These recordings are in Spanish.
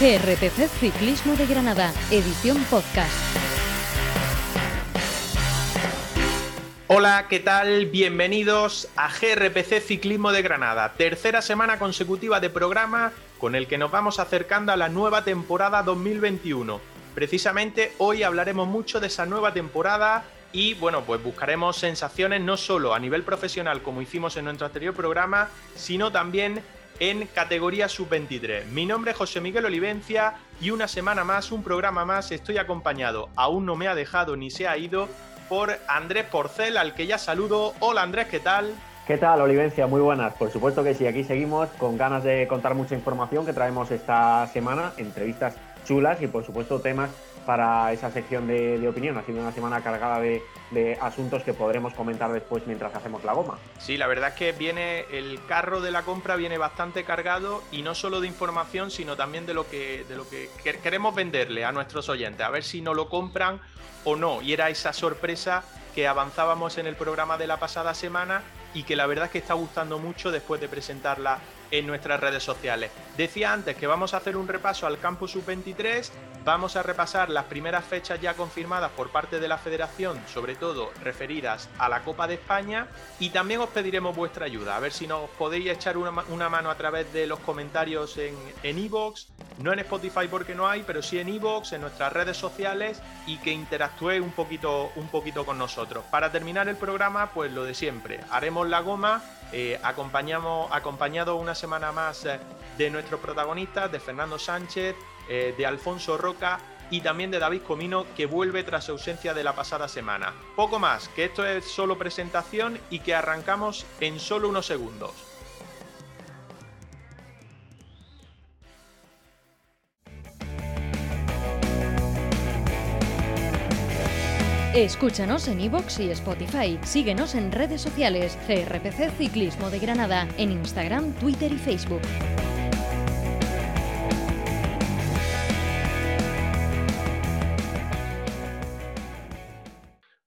GRPC Ciclismo de Granada, edición podcast. Hola, ¿qué tal? Bienvenidos a GRPC Ciclismo de Granada, tercera semana consecutiva de programa con el que nos vamos acercando a la nueva temporada 2021. Precisamente hoy hablaremos mucho de esa nueva temporada y bueno, pues buscaremos sensaciones no solo a nivel profesional como hicimos en nuestro anterior programa, sino también en categoría sub-23. Mi nombre es José Miguel Olivencia y una semana más, un programa más, estoy acompañado, aún no me ha dejado ni se ha ido, por Andrés Porcel, al que ya saludo. Hola Andrés, ¿qué tal? ¿Qué tal, Olivencia? Muy buenas. Por supuesto que sí, aquí seguimos con ganas de contar mucha información que traemos esta semana, entrevistas chulas y por supuesto temas para esa sección de, opinión. Ha sido una semana cargada de, asuntos que podremos comentar después mientras hacemos la goma. Sí, la verdad es que viene el carro de la compra viene bastante cargado y no solo de información, sino también de lo que, de lo que queremos venderle a nuestros oyentes, a ver si no lo compran o no. Y era esa sorpresa que avanzábamos en el programa de la pasada semana y que la verdad es que está gustando mucho después de presentarla en nuestras redes sociales. Decía antes que vamos a hacer un repaso al Campus Sub-23, vamos a repasar las primeras fechas ya confirmadas por parte de la federación, sobre todo referidas a la Copa de España, y también os pediremos vuestra ayuda, a ver si nos podéis echar una, mano a través de los comentarios en Evox, no en Spotify porque no hay, pero sí en Evox, en nuestras redes sociales, y que interactuéis un poquito, un poquito con nosotros. Para terminar el programa, pues lo de siempre, haremos la goma eh, acompañamos, acompañado una semana más eh, de nuestros protagonistas, de Fernando Sánchez, eh, de Alfonso Roca y también de David Comino, que vuelve tras ausencia de la pasada semana. Poco más, que esto es solo presentación y que arrancamos en solo unos segundos. Escúchanos en iVoox y Spotify. Síguenos en redes sociales. CRPC Ciclismo de Granada. En Instagram, Twitter y Facebook.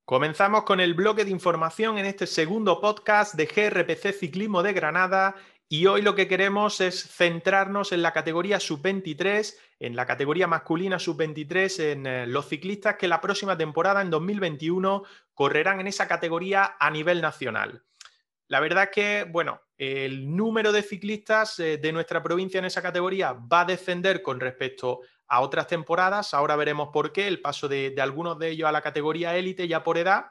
Comenzamos con el bloque de información en este segundo podcast de GRPC Ciclismo de Granada y hoy lo que queremos es centrarnos en la categoría sub-23, en la categoría masculina sub-23, en eh, los ciclistas que la próxima temporada, en 2021, correrán en esa categoría a nivel nacional. La verdad es que, bueno, el número de ciclistas eh, de nuestra provincia en esa categoría va a descender con respecto a otras temporadas. Ahora veremos por qué, el paso de, algunos de ellos a la categoría élite ya por edad.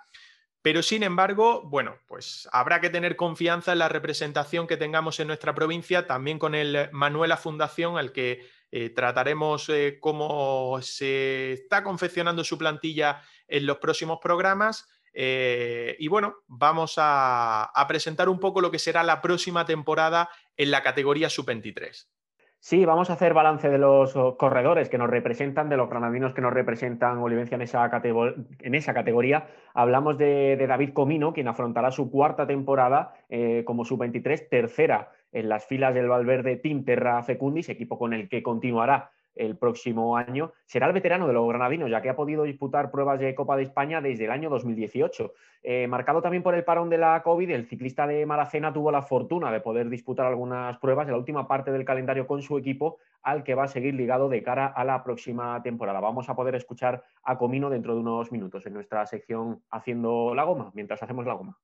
Pero sin embargo, bueno, pues habrá que tener confianza en la representación que tengamos en nuestra provincia, también con el Manuela Fundación, al que eh, trataremos eh, cómo se está confeccionando su plantilla en los próximos programas. Eh, y bueno, vamos a, a presentar un poco lo que será la próxima temporada en la categoría sub-23. Sí, vamos a hacer balance de los oh, corredores que nos representan, de los granadinos que nos representan Olivencia en esa, en esa categoría. Hablamos de, David Comino, quien afrontará su cuarta temporada eh, como sub-23, tercera en las filas del Valverde Team Terra Fecundis, equipo con el que continuará el próximo año, será el veterano de los granadinos, ya que ha podido disputar pruebas de Copa de España desde el año 2018. Eh, marcado también por el parón de la COVID, el ciclista de Maracena tuvo la fortuna de poder disputar algunas pruebas en la última parte del calendario con su equipo, al que va a seguir ligado de cara a la próxima temporada. Vamos a poder escuchar a Comino dentro de unos minutos en nuestra sección Haciendo la Goma, mientras hacemos la goma.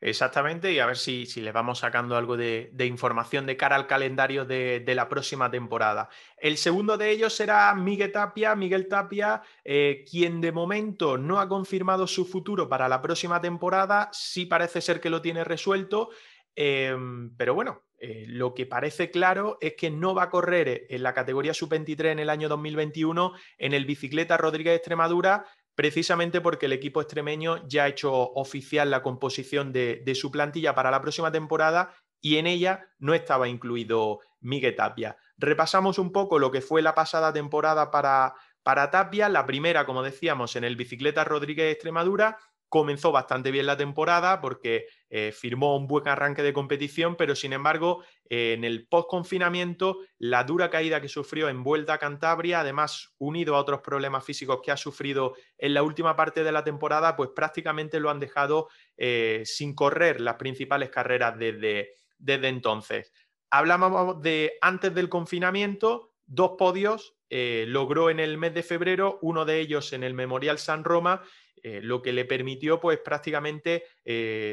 Exactamente, y a ver si, si les vamos sacando algo de, información de cara al calendario de, la próxima temporada. El segundo de ellos será Miguel Tapia, Miguel Tapia, eh, quien de momento no ha confirmado su futuro para la próxima temporada, sí parece ser que lo tiene resuelto, em, pero bueno, eh, lo que parece claro es que no va a correr en la categoría sub-23 en el año 2021 en el bicicleta Rodríguez Extremadura, precisamente porque el equipo extremeño ya ha hecho oficial la composición de, su plantilla para la próxima temporada y en ella no estaba incluido Miguel Tapia. Repasamos un poco lo que fue la pasada temporada para, para Tapia, la primera, como decíamos, en el Bicicleta Rodríguez Extremadura, comenzó bastante bien la temporada porque eh, firmó un buen arranque de competición, pero sin embargo, eh, en el post-confinamiento, la dura caída que sufrió en Vuelta a Cantabria, además unido a otros problemas físicos que ha sufrido en la última parte de la temporada, pues prácticamente lo han dejado eh, sin correr las principales carreras desde, desde entonces. Hablábamos de antes del confinamiento, dos podios logró en el mes de febrero, uno de ellos en el Memorial San Roma, lo que le permitió pues prácticamente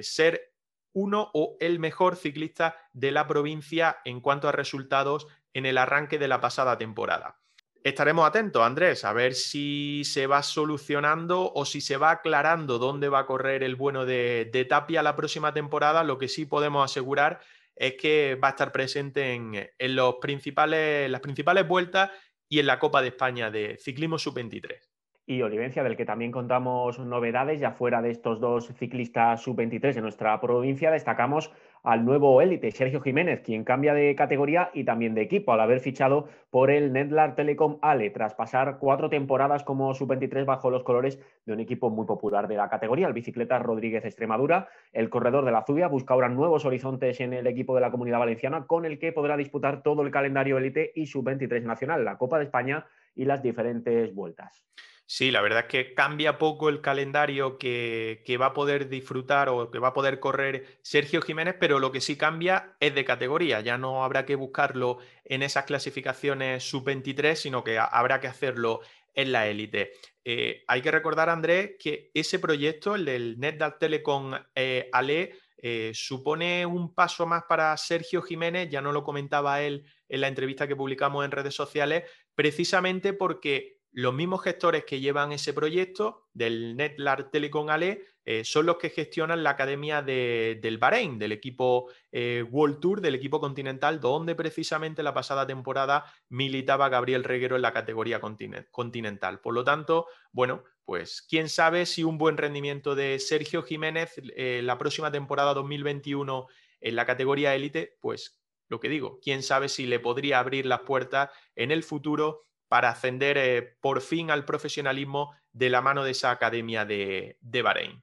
ser uno o el mejor ciclista de la provincia en cuanto a resultados en el arranque de la pasada temporada. Estaremos atentos, Andrés, a ver si se va solucionando o si se va aclarando dónde va a correr el bueno de, Tapia la próxima temporada. Lo que sí podemos asegurar es que va a estar presente en, los principales, las principales vueltas y en la Copa de España de Ciclismo Sub-23 y Olivencia, del que también contamos novedades. Ya fuera de estos dos ciclistas sub-23 de nuestra provincia, destacamos al nuevo élite, Sergio Jiménez, quien cambia de categoría y también de equipo al haber fichado por el Netlar Telecom Ale, tras pasar cuatro temporadas como sub-23 bajo los colores de un equipo muy popular de la categoría, el Bicicleta Rodríguez Extremadura. El corredor de la Zubia busca ahora nuevos horizontes en el equipo de la Comunidad Valenciana, con el que podrá disputar todo el calendario élite y sub-23 nacional, la Copa de España y las diferentes vueltas. Sí, la verdad es que cambia poco el calendario que, va a poder disfrutar o que va a poder correr Sergio Jiménez, pero lo que sí cambia es de categoría. Ya no habrá que buscarlo en esas clasificaciones sub-23, sino que habrá que hacerlo en la élite. Eh, hay que recordar, Andrés, que ese proyecto, el del NetDat Telecom eh, Ale, eh, supone un paso más para Sergio Jiménez, ya no lo comentaba él en la entrevista que publicamos en redes sociales, precisamente porque los mismos gestores que llevan ese proyecto del NetLar Telecom Ale eh, son los que gestionan la academia del Bahrein, del equipo eh, World Tour, del equipo continental, donde precisamente la pasada temporada militaba Gabriel Reguero en la categoría continental. Por lo tanto, bueno, pues quién sabe si un buen rendimiento de Sergio Jiménez eh, la próxima temporada 2021 en la categoría élite, pues lo que digo, quién sabe si le podría abrir las puertas en el futuro para ascender eh, por fin al profesionalismo de la mano de esa academia de, Bahrein.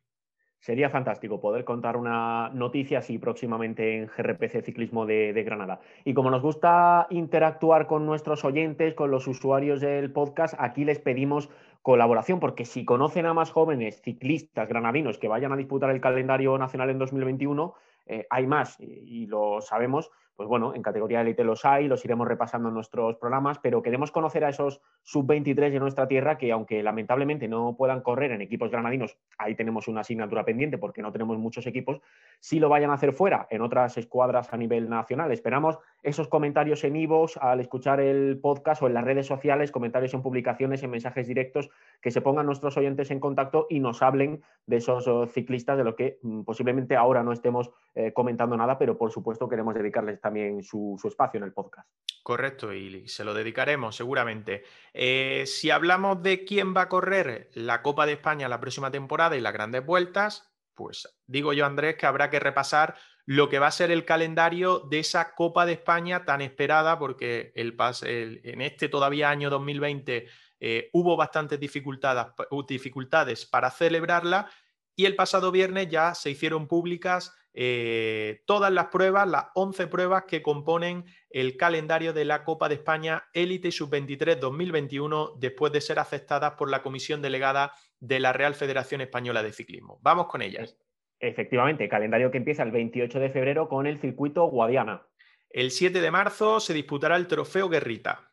Sería fantástico poder contar una noticia así próximamente en GRPC Ciclismo de, Granada. Y como nos gusta interactuar con nuestros oyentes, con los usuarios del podcast, aquí les pedimos colaboración, porque si conocen a más jóvenes ciclistas granadinos que vayan a disputar el calendario nacional en 2021, eh, hay más y, lo sabemos, pues bueno, en categoría élite los hay, los iremos repasando en nuestros programas, pero queremos conocer a esos sub-23 de nuestra tierra que, aunque lamentablemente no puedan correr en equipos granadinos, ahí tenemos una asignatura pendiente porque no tenemos muchos equipos, si lo vayan a hacer fuera, en otras escuadras a nivel nacional. Esperamos esos comentarios en IVOS al escuchar el podcast o en las redes sociales, comentarios en publicaciones, en mensajes directos, que se pongan nuestros oyentes en contacto y nos hablen de esos oh, ciclistas de lo que mm, posiblemente ahora no estemos eh, comentando nada, pero por supuesto queremos dedicarles también su, espacio en el podcast. Correcto, y se lo dedicaremos seguramente. Eh, si hablamos de quién va a correr la Copa de España la próxima temporada y las grandes vueltas, pues digo yo, Andrés, que habrá que repasar lo que va a ser el calendario de esa Copa de España tan esperada, porque el, en este todavía año 2020 eh, hubo bastantes dificultades para celebrarla y el pasado viernes ya se hicieron públicas eh, todas las pruebas, las 11 pruebas que componen el calendario de la Copa de España Élite Sub-23 2021 después de ser aceptadas por la Comisión Delegada de la Real Federación Española de Ciclismo. Vamos con ellas. Efectivamente, calendario que empieza el 28 de febrero con el circuito Guadiana. El 7 de marzo se disputará el Trofeo Guerrita.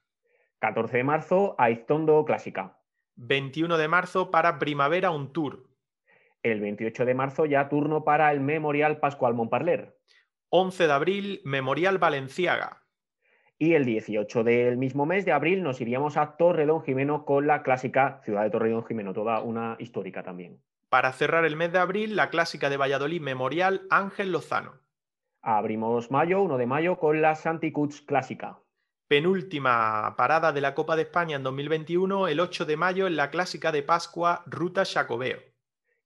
14 de marzo, Aiztondo Clásica. 21 de marzo para Primavera Un Tour. El 28 de marzo ya turno para el Memorial Pascual Montparler. 11 de abril, Memorial Valenciaga. Y el 18 del mismo mes de abril nos iríamos a Torredón Jimeno con la clásica Ciudad de Torredón Jimeno, toda una histórica también. Para cerrar el mes de abril, la clásica de Valladolid Memorial Ángel Lozano. Abrimos mayo, 1 de mayo, con la Santicuts Clásica. Penúltima parada de la Copa de España en 2021, el 8 de mayo en la clásica de Pascua Ruta Chacobeo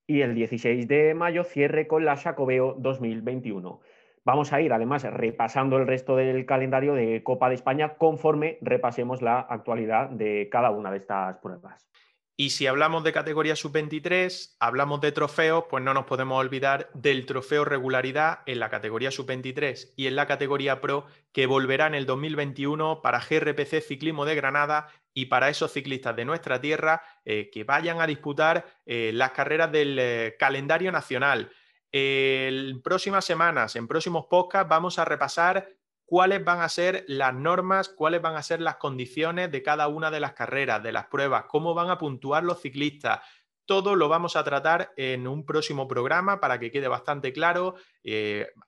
y el 16 de mayo cierre con la Sacobeo 2021. Vamos a ir además repasando el resto del calendario de Copa de España conforme repasemos la actualidad de cada una de estas pruebas. Y si hablamos de categoría sub-23, hablamos de trofeos, pues no nos podemos olvidar del trofeo regularidad en la categoría sub-23 y en la categoría pro que volverá en el 2021 para GRPC Ciclismo de Granada y para esos ciclistas de nuestra tierra eh, que vayan a disputar eh, las carreras del eh, calendario nacional. En próximas semanas, en próximos podcasts, vamos a repasar cuáles van a ser las normas, cuáles van a ser las condiciones de cada una de las carreras, de las pruebas, cómo van a puntuar los ciclistas. Todo lo vamos a tratar en un próximo programa para que quede bastante claro.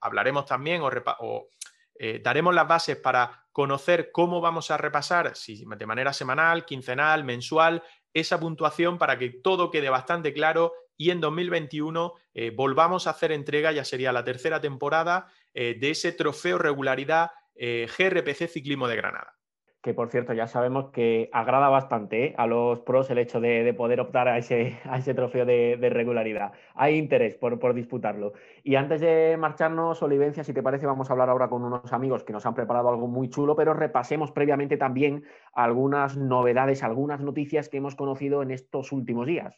Hablaremos también o, eh, daremos las bases para conocer cómo vamos a repasar, si de manera semanal, quincenal, mensual, esa puntuación para que todo quede bastante claro y en 2021 eh, volvamos a hacer entrega, ya sería la tercera temporada, de ese trofeo regularidad GRPC Ciclismo de Granada que por cierto ya sabemos que agrada bastante ¿eh? a los pros el hecho de, poder optar a ese, a ese trofeo de, regularidad. Hay interés por, por, disputarlo. Y antes de marcharnos, Olivencia, si te parece, vamos a hablar ahora con unos amigos que nos han preparado algo muy chulo, pero repasemos previamente también algunas novedades, algunas noticias que hemos conocido en estos últimos días.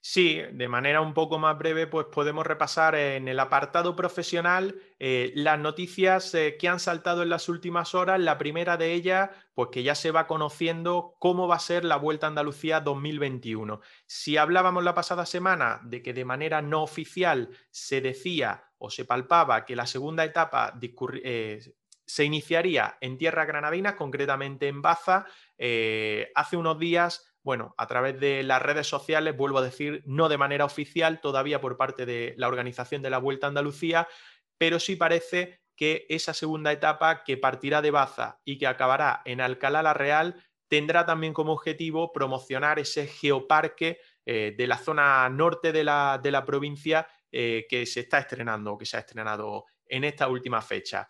Sí, de manera un poco más breve, pues podemos repasar en el apartado profesional eh, las noticias eh, que han saltado en las últimas horas. La primera de ellas, pues que ya se va conociendo cómo va a ser la Vuelta a Andalucía 2021. Si hablábamos la pasada semana de que de manera no oficial se decía o se palpaba que la segunda etapa eh, se iniciaría en tierra granadina, concretamente en Baza, hace unos días bueno, a través de las redes sociales, vuelvo a decir, no de manera oficial todavía por parte de la organización de la Vuelta a Andalucía, pero sí parece que esa segunda etapa que partirá de Baza y que acabará en Alcalá la Real tendrá también como objetivo promocionar ese geoparque eh, de la zona norte de la, provincia eh, que se está estrenando que se ha estrenado en esta última fecha.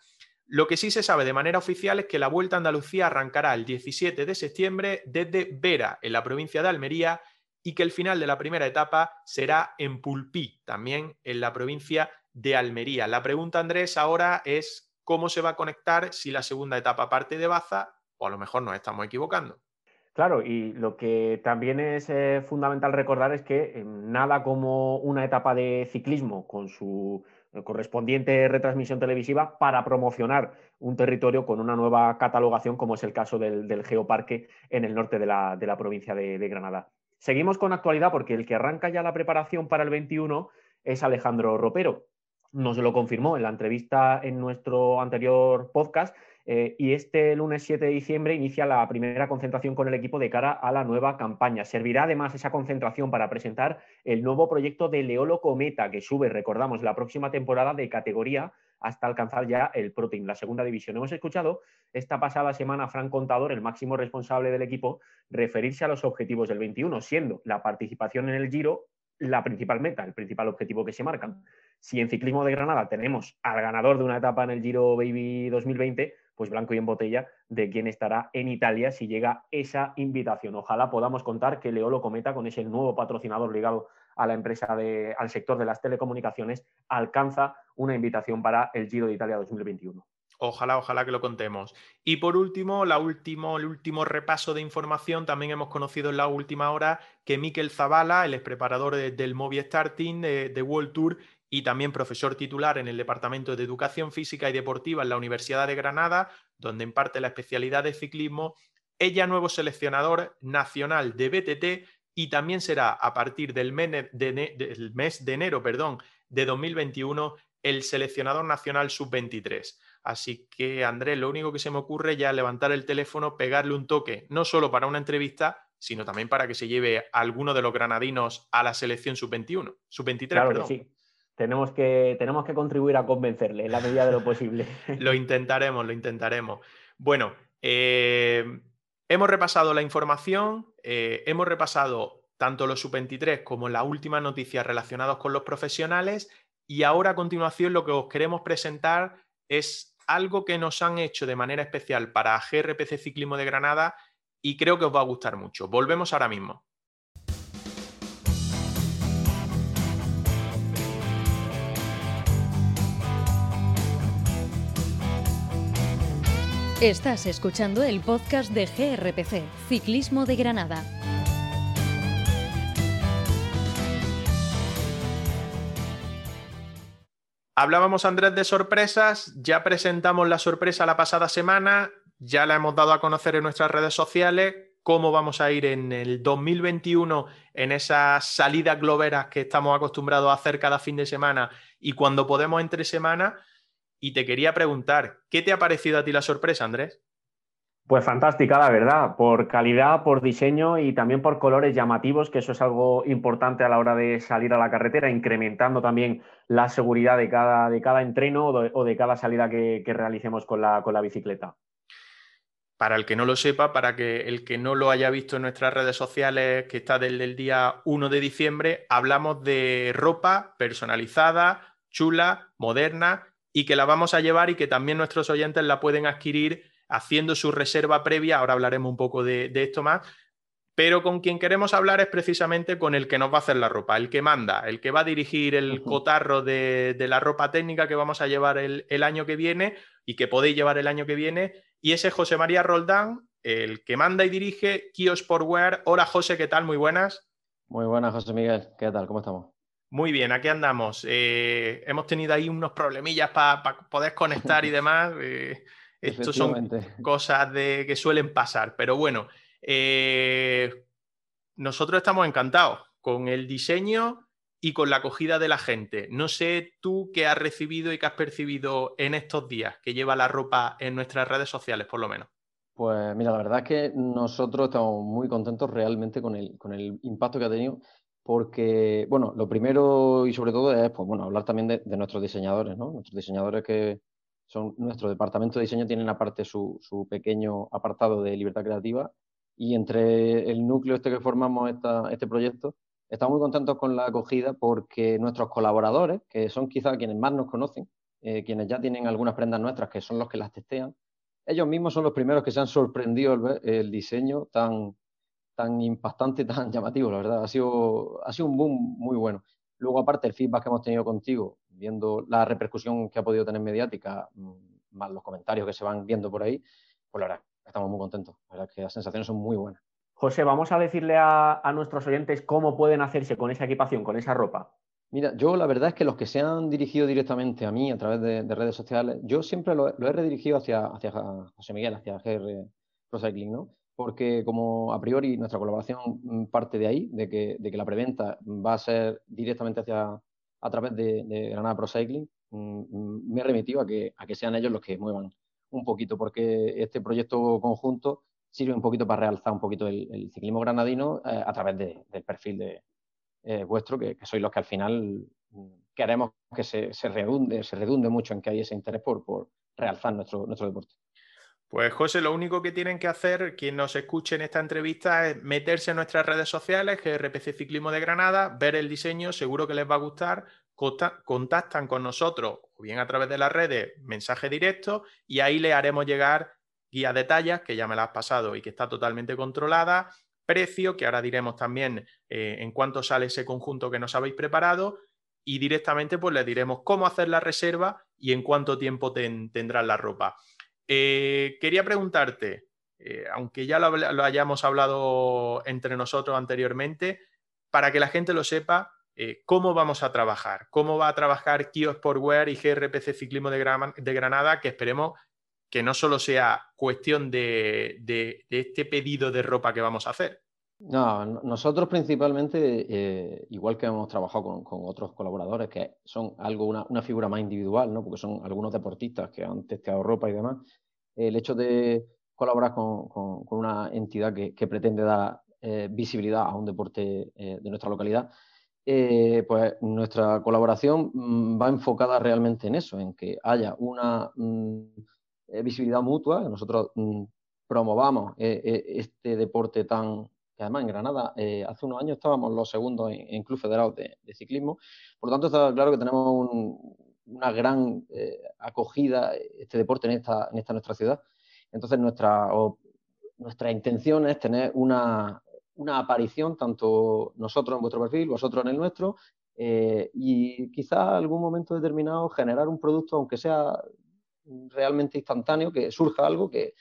Lo que sí se sabe de manera oficial es que la Vuelta a Andalucía arrancará el 17 de septiembre desde Vera, en la provincia de Almería, y que el final de la primera etapa será en Pulpí, también en la provincia de Almería. La pregunta, Andrés, ahora es cómo se va a conectar si la segunda etapa parte de Baza, o a lo mejor nos estamos equivocando. Claro, y lo que también es eh, fundamental recordar es que eh, nada como una etapa de ciclismo con su correspondiente retransmisión televisiva para promocionar un territorio con una nueva catalogación, como es el caso del, Geoparque en el norte de la, provincia de, Granada. Seguimos con actualidad porque el que arranca ya la preparación para el 21 es Alejandro Ropero. Nos lo confirmó en la entrevista en nuestro anterior podcast eh, y este lunes 7 de diciembre inicia la primera concentración con el equipo de cara a la nueva campaña. Servirá además esa concentración para presentar el nuevo proyecto de Leolo Cometa, que sube, recordamos, la próxima temporada de categoría hasta alcanzar ya el Pro la segunda división. Hemos escuchado esta pasada semana a Fran Contador, el máximo responsable del equipo, referirse a los objetivos del 21, siendo la participación en el Giro la principal meta, el principal objetivo que se marcan. Si en ciclismo de Granada tenemos al ganador de una etapa en el Giro Baby 2020, pues blanco y en botella de quién estará en Italia si llega esa invitación. Ojalá podamos contar que Leolo Cometa, con ese nuevo patrocinador ligado a la empresa de, al sector de las telecomunicaciones, alcanza una invitación para el Giro de Italia 2021. Ojalá, ojalá que lo contemos. Y por último, la último, el último repaso de información, también hemos conocido en la última hora que Miquel Zavala, el ex preparador del Movistar Team de, de World Tour, y también profesor titular en el Departamento de Educación Física y Deportiva en la Universidad de Granada, donde imparte la especialidad de ciclismo. Ella nuevo seleccionador nacional de BTT y también será a partir del mes de, enero perdón, de 2021 el seleccionador nacional sub-23. Así que, Andrés, lo único que se me ocurre ya es levantar el teléfono, pegarle un toque, no solo para una entrevista, sino también para que se lleve a alguno de los granadinos a la selección sub-21, sub-23, claro sí tenemos que, tenemos que contribuir a convencerle en la medida de lo posible. lo intentaremos, lo intentaremos. Bueno, eh, hemos repasado la información, eh, hemos repasado tanto los sub-23 como las últimas noticias relacionadas con los profesionales y ahora a continuación lo que os queremos presentar es algo que nos han hecho de manera especial para GRPC Ciclismo de Granada y creo que os va a gustar mucho. Volvemos ahora mismo. Estás escuchando el podcast de GRPC, Ciclismo de Granada. Hablábamos, Andrés, de sorpresas, ya presentamos la sorpresa la pasada semana, ya la hemos dado a conocer en nuestras redes sociales, cómo vamos a ir en el 2021 en esas salidas globeras que estamos acostumbrados a hacer cada fin de semana y cuando podemos entre semana. Y te quería preguntar, ¿qué te ha parecido a ti la sorpresa, Andrés? Pues fantástica, la verdad, por calidad, por diseño y también por colores llamativos, que eso es algo importante a la hora de salir a la carretera, incrementando también la seguridad de cada, de cada entreno o de, cada salida que, realicemos con la, con la bicicleta. Para el que no lo sepa, para que el que no lo haya visto en nuestras redes sociales, que está desde el día 1 de diciembre, hablamos de ropa personalizada, chula, moderna y que la vamos a llevar y que también nuestros oyentes la pueden adquirir haciendo su reserva previa, ahora hablaremos un poco de, esto más, pero con quien queremos hablar es precisamente con el que nos va a hacer la ropa, el que manda, el que va a dirigir el cotarro de, la ropa técnica que vamos a llevar el, año que viene y que podéis llevar el año que viene, y ese es José María Roldán, el que manda y dirige Kio Sportwear. Hola José, ¿qué tal? Muy buenas. Muy buenas, José Miguel. ¿Qué tal? ¿Cómo estamos? Muy bien, aquí andamos. Eh, hemos tenido ahí unos problemillas para poder conectar y demás. Eh, estas son cosas de, que suelen pasar, pero bueno, eh, nosotros estamos encantados con el diseño y con la acogida de la gente. No sé tú qué has recibido y qué has percibido en estos días que lleva la ropa en nuestras redes sociales, por lo menos. Pues mira, la verdad es que nosotros estamos muy contentos realmente con el, con el impacto que ha tenido, porque, bueno, lo primero y sobre todo es, pues bueno, hablar también de, nuestros diseñadores, ¿no? Nuestros diseñadores que, son nuestro departamento de diseño tienen aparte su, su pequeño apartado de libertad creativa y entre el núcleo este que formamos esta, este proyecto, estamos muy contentos con la acogida porque nuestros colaboradores, que son quizás quienes más nos conocen, eh, quienes ya tienen algunas prendas nuestras, que son los que las testean, ellos mismos son los primeros que se han sorprendido ver el diseño tan, tan impactante, tan llamativo, la verdad. Ha sido, ha sido un boom muy bueno. Luego, aparte, el feedback que hemos tenido contigo, viendo la repercusión que ha podido tener mediática, mm, más los comentarios que se van viendo por ahí, pues la verdad, estamos muy contentos. La verdad que las sensaciones son muy buenas. José, vamos a decirle a, nuestros oyentes cómo pueden hacerse con esa equipación, con esa ropa. Mira, yo la verdad es que los que se han dirigido directamente a mí a través de, redes sociales, yo siempre lo, he redirigido hacia, hacia José Miguel, hacia GR Pro Cycling, ¿no? Porque como a priori nuestra colaboración mm, parte de ahí, de que, que la preventa va a ser directamente hacia, a través de, Granada Pro Cycling, mm, mm, me he remitido a que, que sean ellos los que muevan un poquito, porque este proyecto conjunto sirve un poquito para realzar un poquito el, ciclismo granadino eh, a través del perfil de eh, vuestro, que, sois los que al final queremos que se, se, redunde, se redunde mucho en que hay ese interés por, realzar nuestro deporte. Pues José, lo único que tienen que hacer, quien nos escuche en esta entrevista, es meterse en nuestras redes sociales, que es RPC Ciclismo de Granada, ver el diseño, seguro que les va a gustar, contactan con nosotros, o bien a través de las redes, mensaje directo, y ahí le haremos llegar guía de tallas, que ya me la has pasado y que está totalmente controlada, precio, que ahora diremos también eh, en cuánto sale ese conjunto que nos habéis preparado, y directamente pues les diremos cómo hacer la reserva y en cuánto tiempo tendrán la ropa. Eh, quería preguntarte, eh, aunque ya lo, hayamos hablado entre nosotros anteriormente, para que la gente lo sepa, eh, cómo vamos a trabajar, cómo va a trabajar Kio Sportwear y GRPC Ciclismo de, Granada, que esperemos que no solo sea cuestión de, este pedido de ropa que vamos a hacer. No, nosotros principalmente, igual que hemos trabajado con, otros colaboradores que son algo, una, una, figura más individual, ¿no? porque son algunos deportistas que han testeado ropa y demás, el hecho de colaborar con, una entidad que, pretende dar eh, visibilidad a un deporte eh, de nuestra localidad, eh, pues nuestra colaboración mm, va enfocada realmente en eso, en que haya una mm, visibilidad mutua, que nosotros mm, promovamos este deporte tan, que además en Granada hace unos años estábamos los segundos en, Club Federado de, Ciclismo, por lo tanto está claro que tenemos una gran acogida este deporte en esta, en esta nuestra ciudad. Entonces, nuestra, nuestra intención es tener una, una, aparición, tanto nosotros en vuestro perfil, vosotros en el nuestro, eh, y quizá algún momento determinado generar un producto, aunque sea realmente instantáneo, que surja algo que,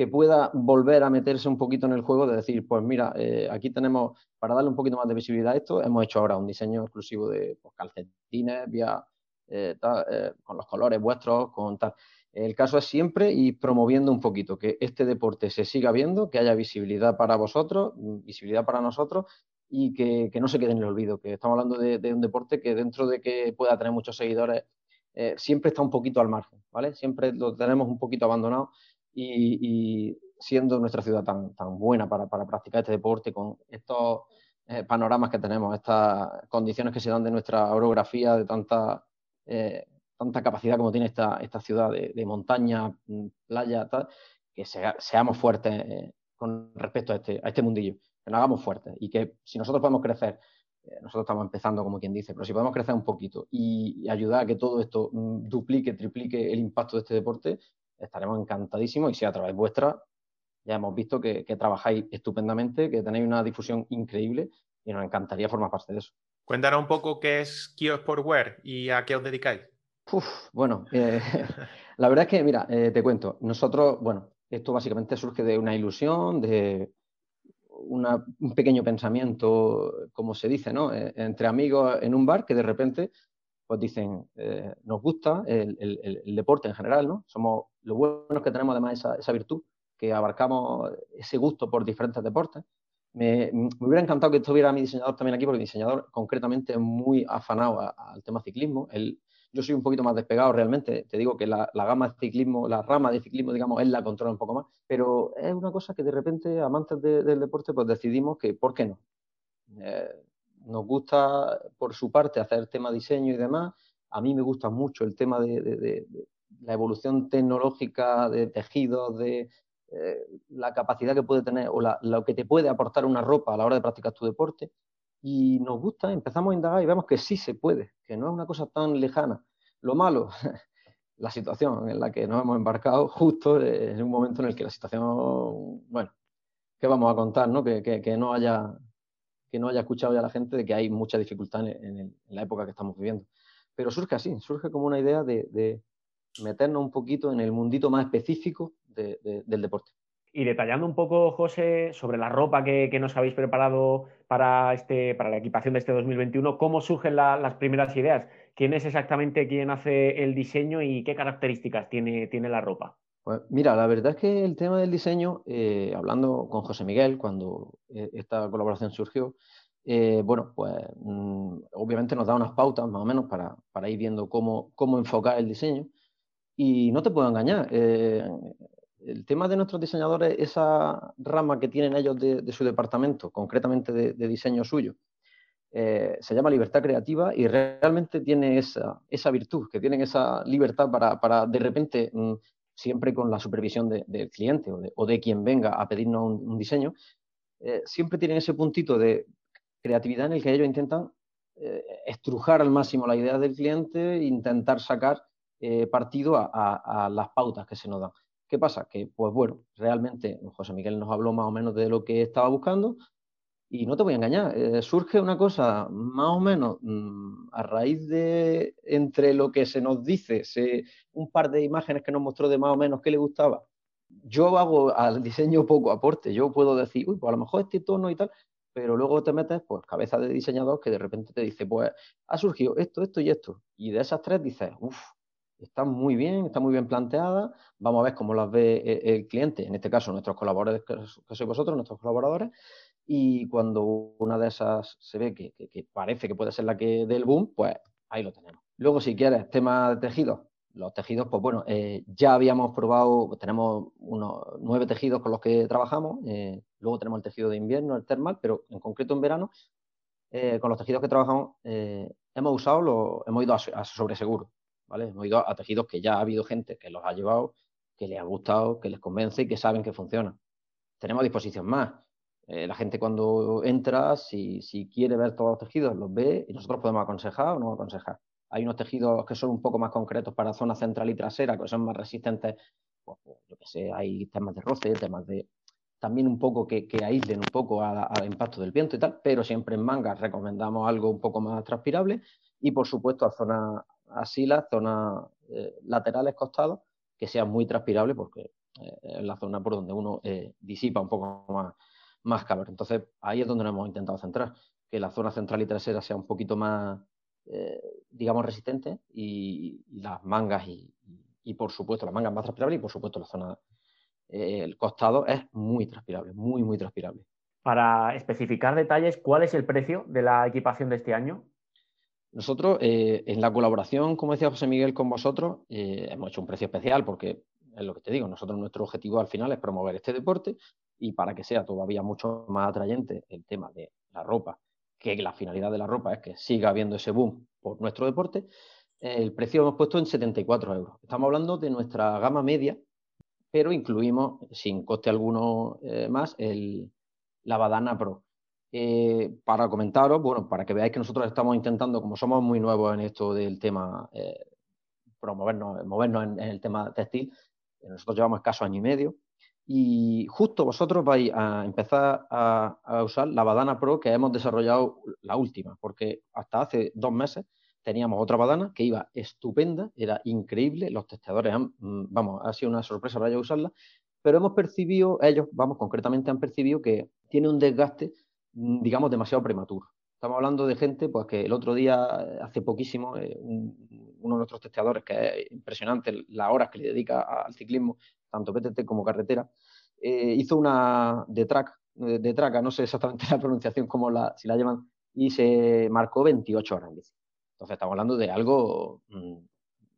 que pueda volver a meterse un poquito en el juego de decir, pues mira, eh, aquí tenemos, para darle un poquito más de visibilidad a esto, hemos hecho ahora un diseño exclusivo de pues, calcetines, vía eh, eh, con los colores vuestros, con tal. El caso es siempre y promoviendo un poquito que este deporte se siga viendo, que haya visibilidad para vosotros, mm, visibilidad para nosotros y que, no se quede en el olvido, que estamos hablando de, un deporte que dentro de que pueda tener muchos seguidores siempre está un poquito al margen, ¿vale? Siempre lo tenemos un poquito abandonado y, siendo nuestra ciudad tan, tan buena para, practicar este deporte, con estos eh, panoramas que tenemos, estas condiciones que se dan de nuestra orografía, de tanta, eh, tanta capacidad como tiene esta, esta ciudad de, montaña, mm, playa, tal, que seamos fuertes con respecto a este, a este mundillo, que nos hagamos fuertes. Y que si nosotros podemos crecer eh, nosotros estamos empezando, como quien dice, pero si podemos crecer un poquito y, ayudar a que todo esto mm, duplique, triplique el impacto de este deporte, estaremos encantadísimos y si a través vuestra ya hemos visto que, trabajáis estupendamente, que tenéis una difusión increíble y nos encantaría formar parte de eso. Cuéntanos un poco qué es Kio Sportwear y a qué os dedicáis. bueno, eh, la verdad es que, mira, eh, te cuento, nosotros, bueno, esto básicamente surge de una ilusión, de, un pequeño pensamiento, como se dice, ¿no? Eh, entre amigos en un bar que de repente pues dicen, eh, nos gusta el, deporte en general, ¿no? Somos, lo bueno que tenemos además esa, esa virtud, que abarcamos ese gusto por diferentes deportes. Me, hubiera encantado que estuviera mi diseñador también aquí, porque mi diseñador concretamente es muy afanado al tema ciclismo. Él yo soy un poquito más despegado realmente. Te digo que la, gama de ciclismo, la rama de ciclismo, digamos, él la controla un poco más. Pero es una cosa que de repente, amantes del deporte, pues decidimos que, ¿por qué no? Eh, nos gusta, por su parte, hacer tema diseño y demás. A mí me gusta mucho el tema de, la evolución tecnológica de tejidos, de eh, la capacidad que puede tener o lo que te puede aportar una ropa a la hora de practicar tu deporte y nos gusta, empezamos a indagar y vemos que sí se puede, que no es una cosa tan lejana. Lo malo, la situación en la que nos hemos embarcado justo en un momento en el que la situación, bueno, ¿qué vamos a contar? No? Que, que, no haya, que no haya escuchado ya la gente de que hay mucha dificultad en, la época que estamos viviendo. Pero surge así, surge como una idea de, meternos un poquito en el mundito más específico del deporte. Y detallando un poco, José, sobre la ropa que, nos habéis preparado para, este, para la equipación de este 2021, ¿cómo surgen las primeras ideas? ¿Quién es exactamente quien hace el diseño y qué características tiene, tiene la ropa? Pues mira, la verdad es que el tema del diseño, eh, hablando con José Miguel cuando eh, esta colaboración surgió, eh, bueno, pues mm, obviamente nos da unas pautas más o menos para, para ir viendo cómo, cómo, enfocar el diseño. Y no te puedo engañar, el tema de nuestros diseñadores, esa rama que tienen ellos de, su departamento, concretamente de, diseño suyo, se llama libertad creativa y realmente tiene esa, virtud, que tienen esa libertad para, de repente, mm, siempre con la supervisión del cliente o de, quien venga a pedirnos un, diseño, eh, siempre tienen ese puntito de creatividad en el que ellos intentan eh, estrujar al máximo la idea del cliente e intentar sacar partido a las pautas que se nos dan. ¿Qué pasa? Que, pues bueno, realmente José Miguel nos habló más o menos de lo que estaba buscando y no te voy a engañar, eh, surge una cosa más o menos mm, a raíz de entre lo que se nos dice, un par de imágenes que nos mostró de más o menos qué le gustaba. Yo hago al diseño poco aporte, yo puedo decir, uy, pues a lo mejor este tono y tal, pero luego te metes, pues, cabeza de diseñador que de repente te dice, pues, ha surgido esto, esto y esto. Y de esas tres dices, uff, está muy bien, está muy bien planteada. Vamos a ver cómo las ve eh, el cliente, en este caso nuestros colaboradores, que sois vosotros, nuestros colaboradores. Y cuando una de esas se ve que, parece que puede ser la que del boom, pues ahí lo tenemos. Luego, si quieres, tema de tejidos. Los tejidos, pues bueno, eh, ya habíamos probado, tenemos unos nueve tejidos con los que trabajamos. Eh, luego tenemos el tejido de invierno, el termal, pero en concreto en verano, con los tejidos que trabajamos, hemos usado, los, hemos ido a, a sobreseguro. Hemos ido a tejidos que ya ha habido gente que los ha llevado, que les ha gustado, que les convence y que saben que funcionan. Tenemos a disposición más. Eh, la gente cuando entra, si, quiere ver todos los tejidos, los ve y nosotros podemos aconsejar o no aconsejar. Hay unos tejidos que son un poco más concretos para zona central y trasera, que son más resistentes, pues, pues yo que sé, hay temas de roce, temas de también un poco que, aíslen un poco al impacto del viento y tal, pero siempre en mangas recomendamos algo un poco más transpirable y por supuesto a zona así las zonas eh, laterales costados que sean muy transpirables porque eh, es la zona por donde uno disipa un poco más, más calor. Entonces ahí es donde nos hemos intentado centrar, que la zona central y trasera sea un poquito más, digamos, resistente y, las mangas y, por supuesto las mangas más transpirables y por supuesto la zona, el costado es muy transpirable, muy, muy transpirable. Para especificar detalles, ¿cuál es el precio de la equipación de este año? Nosotros, eh, en la colaboración, como decía José Miguel, con vosotros, eh, hemos hecho un precio especial porque es lo que te digo, nosotros nuestro objetivo al final es promover este deporte y para que sea todavía mucho más atrayente el tema de la ropa, que la finalidad de la ropa es que siga habiendo ese boom por nuestro deporte, el precio hemos puesto en 74 euros. Estamos hablando de nuestra gama media, pero incluimos, sin coste alguno eh, más, el, la Badana Pro. Eh, para comentaros, bueno, para que veáis que nosotros estamos intentando, como somos muy nuevos en esto del tema, eh, promovernos, movernos en, el tema textil, nosotros llevamos escaso año y medio, y justo vosotros vais a empezar a, usar la Badana Pro que hemos desarrollado la última, porque hasta hace dos meses teníamos otra Badana que iba estupenda, era increíble, los testeadores han, mm, vamos, ha sido una sorpresa para ellos usarla, pero hemos percibido, ellos, vamos, concretamente han percibido que tiene un desgaste Mm, digamos, demasiado prematuro. Estamos hablando de gente pues, que el otro día, hace poquísimo, eh, uno de nuestros testeadores, que es impresionante las horas que le dedica al ciclismo, tanto PTT como carretera, eh, hizo una de track, traca, no sé exactamente la pronunciación, como la, si la llaman, y se marcó 28 horas en bici. Entonces estamos hablando de algo, mm,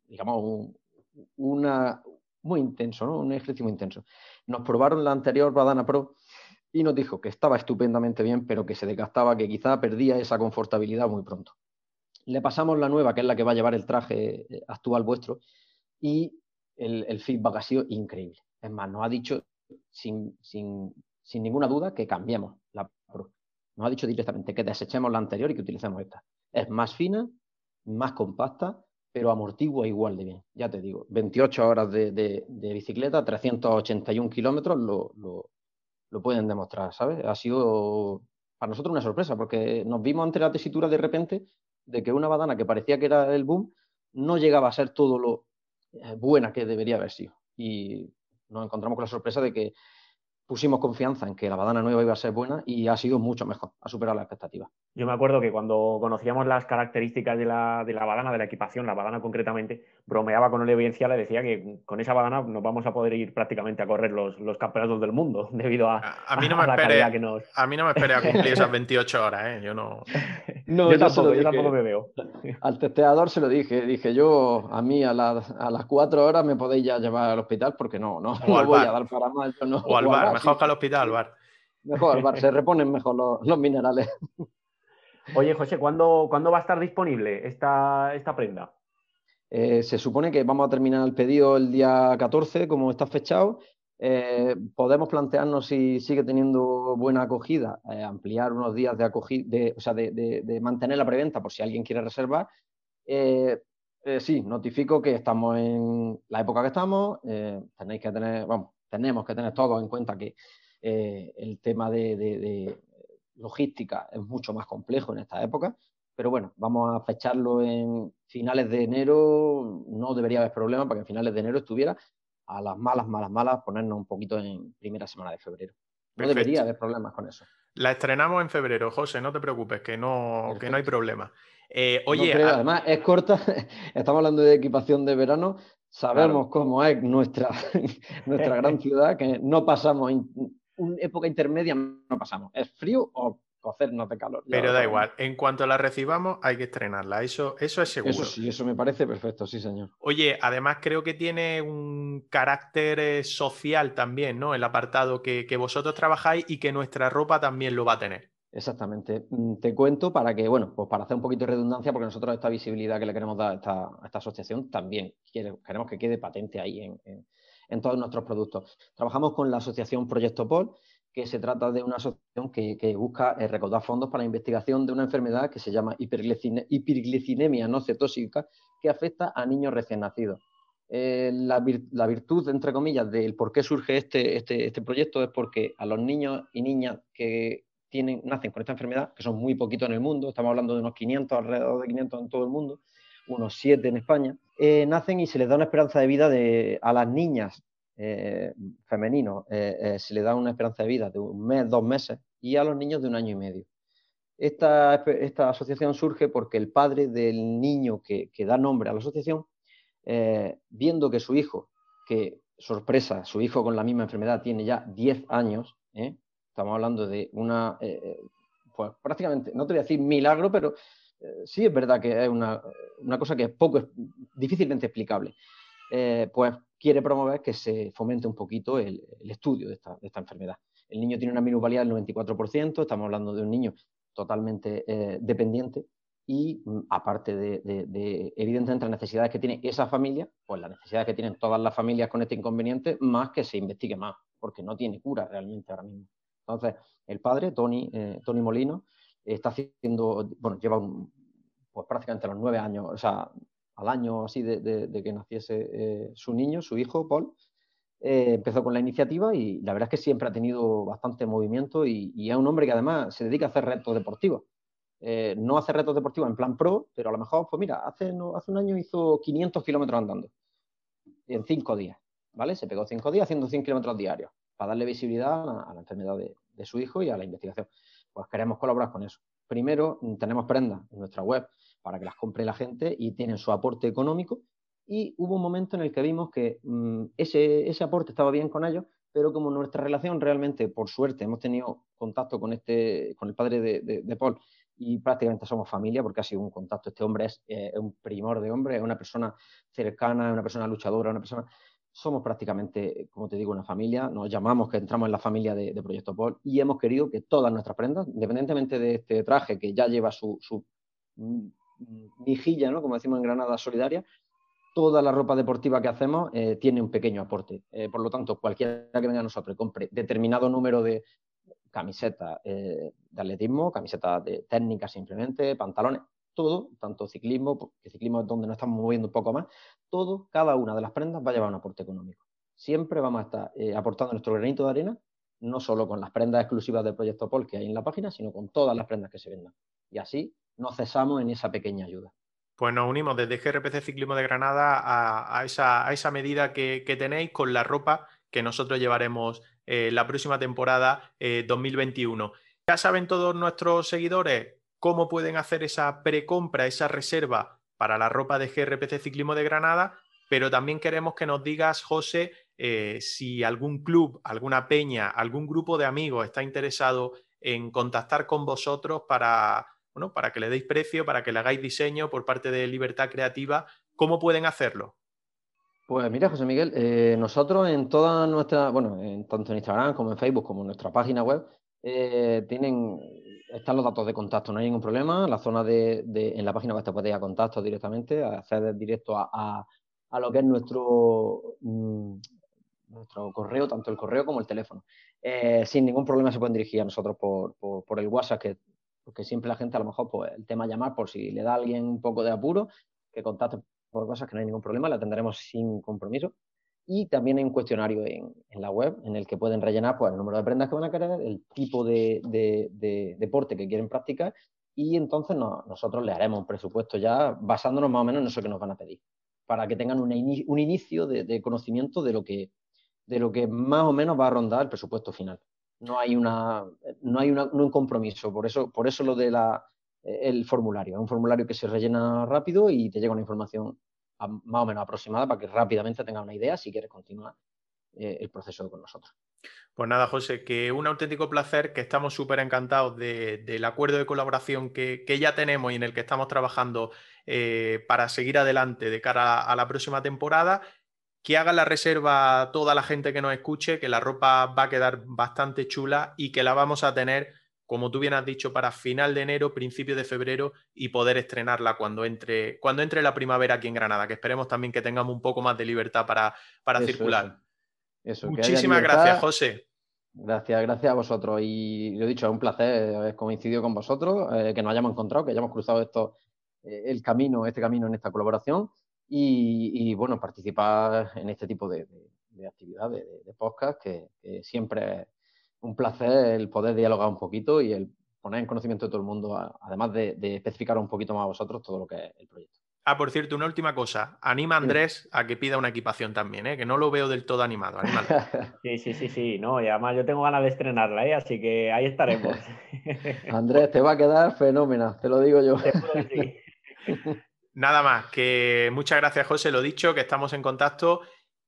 digamos, una, muy intenso, ¿no? un ejercicio muy intenso. Nos probaron la anterior Badana Pro y nos dijo que estaba estupendamente bien, pero que se desgastaba, que quizá perdía esa confortabilidad muy pronto. Le pasamos la nueva, que es la que va a llevar el traje eh, actual vuestro, y el, feedback ha sido increíble. Es más, nos ha dicho sin, ninguna duda que cambiemos la Pro. Nos ha dicho directamente que desechemos la anterior y que utilicemos esta. Es más fina, más compacta, pero amortigua igual de bien. Ya te digo, 28 horas de, bicicleta, 381 kilómetros, lo, lo pueden demostrar, ¿sabes? Ha sido para nosotros una sorpresa, porque nos vimos ante la tesitura de repente de que una badana que parecía que era el boom no llegaba a ser todo lo buena que debería haber sido. Y nos encontramos con la sorpresa de que pusimos confianza en que la badana nueva iba a ser buena y ha sido mucho mejor, ha superado las expectativas. Yo me acuerdo que cuando conocíamos las características de la, de la badana, de la equipación, la badana concretamente, bromeaba con la audiencia, le decía que con esa badana nos vamos a poder ir prácticamente a correr los, los campeonatos del mundo debido a, a, mí no me a que nos... A mí no me espere a cumplir esas 28 horas, ¿eh? Yo no... no yo, tampoco, yo tampoco me veo. Al testeador se lo dije, dije yo, a mí a, a las 4 horas me podéis ya llevar al hospital porque no, no, no voy a dar para más. no, o al bar, mejor que al hospital, al bar. Mejor bar, se reponen mejor los, minerales. Oye, José, ¿cuándo, ¿cuándo, va a estar disponible esta, esta prenda? Eh, se supone que vamos a terminar el pedido el día 14, como está fechado. Eh, podemos plantearnos si sigue teniendo buena acogida, eh, ampliar unos días de acogida, o sea, de, mantener la preventa por si alguien quiere reservar. sí, notifico que estamos en la época que estamos. tenéis que tener, vamos, tenemos que tener todos en cuenta que el tema de logística es mucho más complejo en esta época pero bueno, vamos a fecharlo en finales de enero, no debería haber problema para que en finales de enero estuviera a las malas, malas, malas, ponernos un poquito en primera semana de febrero. No debería haber problemas con eso. La estrenamos en febrero, José, no te preocupes, que no, que no hay problema. Eh, oye, además es corta, estamos hablando de equipación de verano, sabemos cómo es nuestra, nuestra gran ciudad, que no pasamos, una época intermedia no pasamos, es frío o cocernos de calor. Pero da igual, en cuanto la recibamos hay que estrenarla, eso, eso es seguro. Eso sí, eso me parece perfecto, sí señor. Oye, además creo que tiene un carácter eh, social también, ¿no? El apartado que, vosotros trabajáis y que nuestra ropa también lo va a tener. Exactamente. Mm, te cuento para que, bueno, pues para hacer un poquito de redundancia, porque nosotros esta visibilidad que le queremos dar a esta, asociación también queremos que quede patente ahí en, todos nuestros productos. Trabajamos con la asociación Proyecto Pol, que se trata de una asociación que, busca eh, recaudar fondos para la investigación de una enfermedad que se llama hiperglicinemia no cetóxica, que afecta a niños recién nacidos. Eh, la, virtud, entre comillas, del por qué surge este, este, este, proyecto es porque a los niños y niñas que nacen con esta enfermedad, que son muy poquitos en el mundo, estamos hablando de unos 500, alrededor de 500 en todo el mundo, unos 7 en España, eh, nacen y se les da una esperanza de vida de, a las niñas eh, femenino eh, eh, se le da una esperanza de vida de un mes, dos meses, y a los niños de un año y medio. Esta, esta asociación surge porque el padre del niño que, da nombre a la asociación, viendo que su hijo, que sorpresa, su hijo con la misma enfermedad tiene ya 10 años, estamos hablando de una, pues prácticamente, no te voy a decir milagro, pero sí es verdad que es una, cosa que es poco, difícilmente explicable. pues quiere promover que se fomente un poquito el, estudio de esta, de enfermedad. El niño tiene una minusvalía del 94%, estamos hablando de un niño totalmente dependiente y mm, aparte de, evidentemente las necesidades que tiene esa familia, pues las necesidades que tienen todas las familias con este inconveniente, más que se investigue más, porque no tiene cura realmente ahora mismo. Entonces, el padre, Tony, eh, Tony Molino, está haciendo, bueno, lleva pues prácticamente los nueve años, o sea, al año así de, que naciese eh, su niño, su hijo, Paul, eh, empezó con la iniciativa y la verdad es que siempre ha tenido bastante movimiento y, es un hombre que además se dedica a hacer retos deportivos. No hace retos deportivos en plan pro, pero a lo mejor, pues mira, hace, hace un año hizo 500 kilómetros andando en cinco días, ¿vale? Se pegó cinco días haciendo 100 kilómetros diarios para darle visibilidad a, la enfermedad de, su hijo y a la investigación. Pues queremos colaborar con eso. Primero, tenemos prendas en nuestra web para que las compre la gente y tienen su aporte económico. Y hubo un momento en el que vimos que mm, ese, ese aporte estaba bien con ellos, pero como nuestra relación realmente, por suerte, hemos tenido contacto con, este, con el padre de, de Paul y prácticamente somos familia porque ha sido un contacto. Este hombre es, eh, un primor de hombre, es una persona cercana, es una persona luchadora, una persona... Somos prácticamente, como te digo, una familia. Nos llamamos que entramos en la familia de, Proyecto Paul y hemos querido que todas nuestras prendas, independientemente de este traje que ya lleva su, su mijilla, ¿no? como decimos en Granada, solidaria, toda la ropa deportiva que hacemos eh, tiene un pequeño aporte. Eh, por lo tanto, cualquiera que venga a nosotros y compre determinado número de, camisetas eh, de atletismo, camisetas de técnica simplemente, pantalones, todo, tanto ciclismo, porque ciclismo es donde nos estamos moviendo un poco más, todo, cada una de las prendas va a llevar un aporte económico. Siempre vamos a estar eh, aportando nuestro granito de arena, no solo con las prendas exclusivas del proyecto POL que hay en la página, sino con todas las prendas que se vendan. Y así no cesamos en esa pequeña ayuda. Pues nos unimos desde GRPC Ciclismo de Granada a, esa, a esa, medida que, tenéis con la ropa que nosotros llevaremos eh, la próxima temporada 2021. Eh, ya saben todos nuestros seguidores cómo pueden hacer esa precompra, esa reserva para la ropa de GRPC Ciclismo de Granada, pero también queremos que nos digas, José, eh, si algún club, alguna peña, algún grupo de amigos está interesado en contactar con vosotros para, bueno, para que le deis precio, para que le hagáis diseño por parte de Libertad Creativa, ¿cómo pueden hacerlo? Pues mira, José Miguel, eh, nosotros en toda nuestra, bueno, en, tanto en Instagram como en Facebook como en nuestra página web, eh, tienen, están los datos de contacto, no hay ningún problema. La zona de, en la página web te puedes ir a contacto directamente, acceder directo a, lo que es nuestro, mm, nuestro correo, tanto el correo como el teléfono. Eh, sin ningún problema se pueden dirigir a nosotros por, por, el WhatsApp, que, porque siempre la gente a lo mejor, pues el tema llamar por si le da a alguien un poco de apuro, que contacte por cosas que no hay ningún problema, la atenderemos sin compromiso. Y también hay un cuestionario en, la web en el que pueden rellenar pues, el número de prendas que van a querer, el tipo de, deporte que quieren practicar y entonces nosotros le haremos un presupuesto ya basándonos más o menos en eso que nos van a pedir, para que tengan un inicio de, conocimiento de lo, que, de lo que más o menos va a rondar el presupuesto final. No hay, una, no hay un compromiso, por eso, por eso lo de la, el formulario. Es un formulario que se rellena rápido y te llega una información más o menos aproximada para que rápidamente tengas una idea si quieres continuar eh, el proceso con nosotros. Pues nada, José, que un auténtico placer, que estamos súper encantados del acuerdo de colaboración que, ya tenemos y en el que estamos trabajando eh, para seguir adelante de cara a, a la próxima temporada. Que haga la reserva toda la gente que nos escuche, que la ropa va a quedar bastante chula y que la vamos a tener como tú bien has dicho, para final de enero, principio de febrero y poder estrenarla cuando entre, cuando entre la primavera aquí en Granada, que esperemos también que tengamos un poco más de libertad para, para circular. Muchísimas gracias, José. Gracias, gracias a vosotros. Y lo he dicho, es un placer haber coincidido con vosotros, eh, que nos hayamos encontrado, que hayamos cruzado esto, eh, el camino, este camino en esta colaboración. Y, bueno, participar en este tipo de, actividades, de, podcast, que, que siempre un placer el poder dialogar un poquito y el poner en conocimiento de todo el mundo, además de, especificar un poquito más a vosotros todo lo que es el proyecto. Ah, por cierto, una última cosa. Anima a Andrés a que pida una equipación también, ¿eh? que no lo veo del todo animado. sí, sí, sí, sí. No, y además yo tengo ganas de estrenarla, ¿eh? así que ahí estaremos. Andrés, te va a quedar fenómeno, te lo digo yo. Nada más, que muchas gracias, José, lo dicho, que estamos en contacto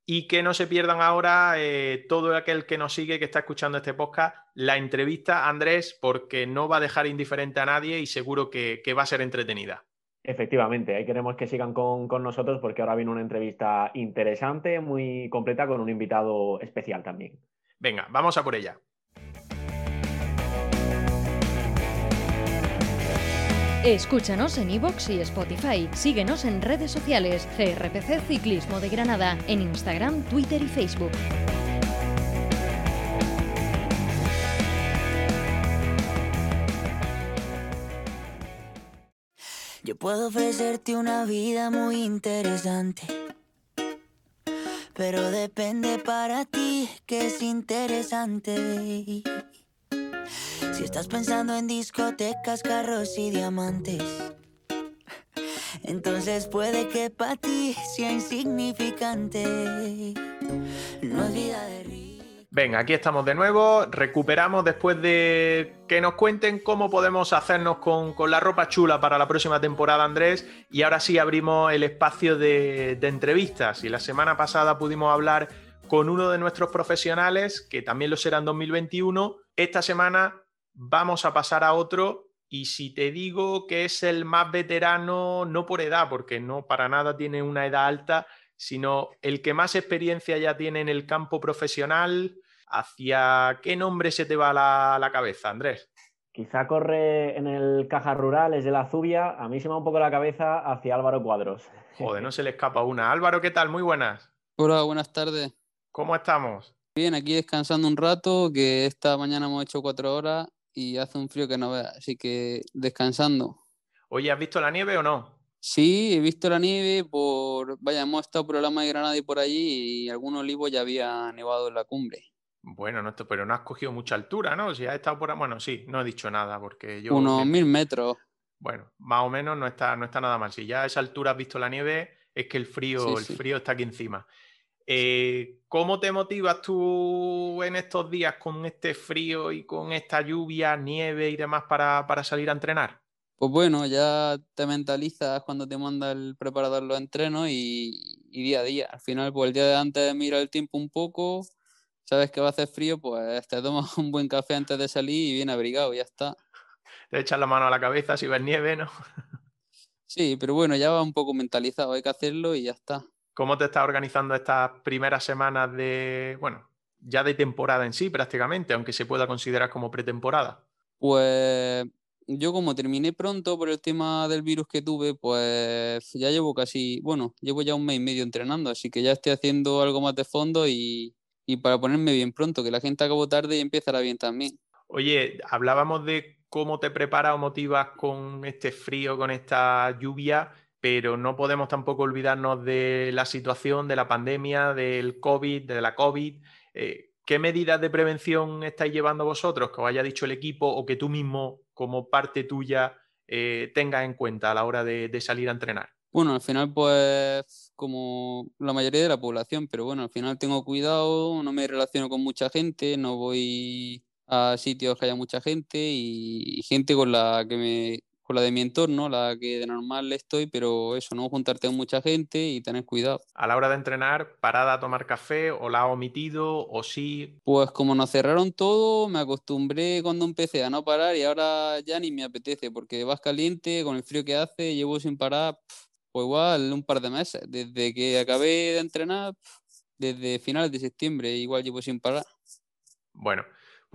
y que no se pierdan ahora eh, todo aquel que nos sigue, que está escuchando este podcast, la entrevista a Andrés, porque no va a dejar indiferente a nadie y seguro que, va a ser entretenida. Efectivamente, ahí queremos que sigan con, con, nosotros porque ahora viene una entrevista interesante, muy completa, con un invitado especial también. Venga, vamos a por ella. Escúchanos en iVoox y Spotify. Síguenos en redes sociales. CRPC Ciclismo de Granada. En Instagram, Twitter y Facebook. Yo puedo ofrecerte una vida muy interesante. Pero depende para ti que es interesante. Estás pensando en discotecas, carros y diamantes, entonces puede que para ti sea insignificante. No es de Venga, aquí estamos de nuevo. Recuperamos después de que nos cuenten cómo podemos hacernos con, la ropa chula para la próxima temporada, Andrés. Y ahora sí abrimos el espacio de, de entrevistas. Y la semana pasada pudimos hablar con uno de nuestros profesionales, que también lo será en 2021. Esta semana vamos a pasar a otro y si te digo que es el más veterano, no por edad, porque no para nada tiene una edad alta, sino el que más experiencia ya tiene en el campo profesional, ¿hacia qué nombre se te va a la, cabeza, Andrés? Quizá corre en el Caja Rural, es de la Zubia. A mí se me va un poco la cabeza hacia Álvaro Cuadros. Joder, no se le escapa una. Álvaro, ¿qué tal? Muy buenas. Hola, buenas tardes. ¿Cómo estamos? Bien, aquí descansando un rato, que esta mañana hemos hecho cuatro horas y hace un frío que no veas, así que descansando. Oye, ¿has visto la nieve o no? Sí, he visto la nieve por, vaya, hemos estado por la de Granada y por allí y algún olivo ya había nevado en la cumbre. Bueno, no, pero no has cogido mucha altura, ¿no? Si has estado por bueno, sí, no he dicho nada porque yo... Unos mil metros. Bueno, más o menos no está, no está nada mal. Si ya a esa altura has visto la nieve, es que el frío, el frío está aquí encima. Eh, ¿Cómo te motivas tú en estos días con este frío y con esta lluvia, nieve y demás para, salir a entrenar? Pues bueno, ya te mentalizas cuando te manda el preparador los entrenos y, día a día. Al final, pues el día de antes de mirar el tiempo un poco, sabes que va a hacer frío, pues te tomas un buen café antes de salir y bien abrigado, ya está. Te echas la mano a la cabeza si ves nieve, ¿no? Sí, pero bueno, ya va un poco mentalizado, hay que hacerlo y ya está. ¿Cómo te estás organizando estas primeras semanas de, bueno, ya de temporada en sí prácticamente, aunque se pueda considerar como pretemporada? Pues yo como terminé pronto por el tema del virus que tuve, pues ya llevo casi, bueno, llevo ya un mes y medio entrenando, así que ya estoy haciendo algo más de fondo y, y para ponerme bien pronto, que la gente acabó tarde y empezará bien también. Oye, hablábamos de cómo te preparas o motivas con este frío, con esta lluvia pero no podemos tampoco olvidarnos de la situación, de la pandemia, del COVID, de la COVID. Eh, ¿Qué medidas de prevención estáis llevando vosotros, que os haya dicho el equipo o que tú mismo, como parte tuya, eh, tengas en cuenta a la hora de, salir a entrenar? Bueno, al final, pues, como la mayoría de la población, pero bueno, al final tengo cuidado, no me relaciono con mucha gente, no voy a sitios que haya mucha gente y gente con la que me con la de mi entorno, la que de normal estoy, pero eso, no juntarte con mucha gente y tener cuidado. A la hora de entrenar, parada a tomar café o la ha omitido o sí. Pues como nos cerraron todo, me acostumbré cuando empecé a no parar y ahora ya ni me apetece porque vas caliente con el frío que hace, llevo sin parar, pues igual un par de meses, desde que acabé de entrenar, desde finales de septiembre, igual llevo sin parar. Bueno,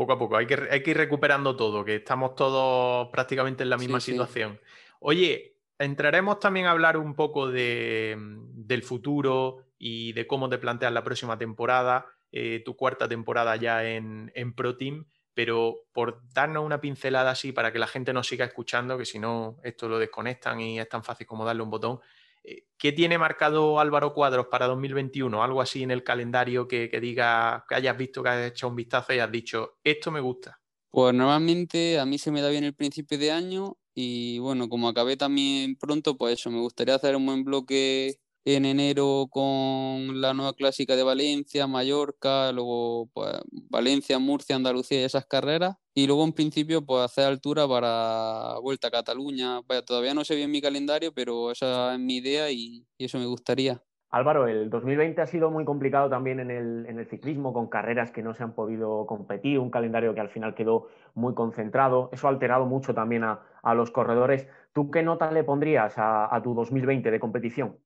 poco a poco, hay que, hay que ir recuperando todo, que estamos todos prácticamente en la misma situación. Oye, entraremos también a hablar un poco de, del futuro y de cómo te planteas la próxima temporada, eh, tu cuarta temporada ya en, en Pro Team, pero por darnos una pincelada así para que la gente nos siga escuchando, que si no, esto lo desconectan y es tan fácil como darle un botón. Eh, ¿Qué tiene marcado Álvaro Cuadros para 2021? Algo así en el calendario que, diga, que hayas visto, que hayas hecho un vistazo y has dicho, esto me gusta. Pues normalmente a mí se me da bien el principio de año y bueno, como acabé también pronto, pues eso, me gustaría hacer un buen bloque en enero con la nueva clásica de Valencia, Mallorca, luego pues, Valencia, Murcia, Andalucía y esas carreras. Y luego en principio pues hacer altura para Vuelta a Cataluña. Vaya, todavía no sé bien mi calendario, pero esa es mi idea y, eso me gustaría. Álvaro, el 2020 ha sido muy complicado también en el, ciclismo, con carreras que no se han podido competir, un calendario que al final quedó muy concentrado. Eso ha alterado mucho también a, los corredores. ¿Tú qué nota le pondrías a, tu 2020 de competición?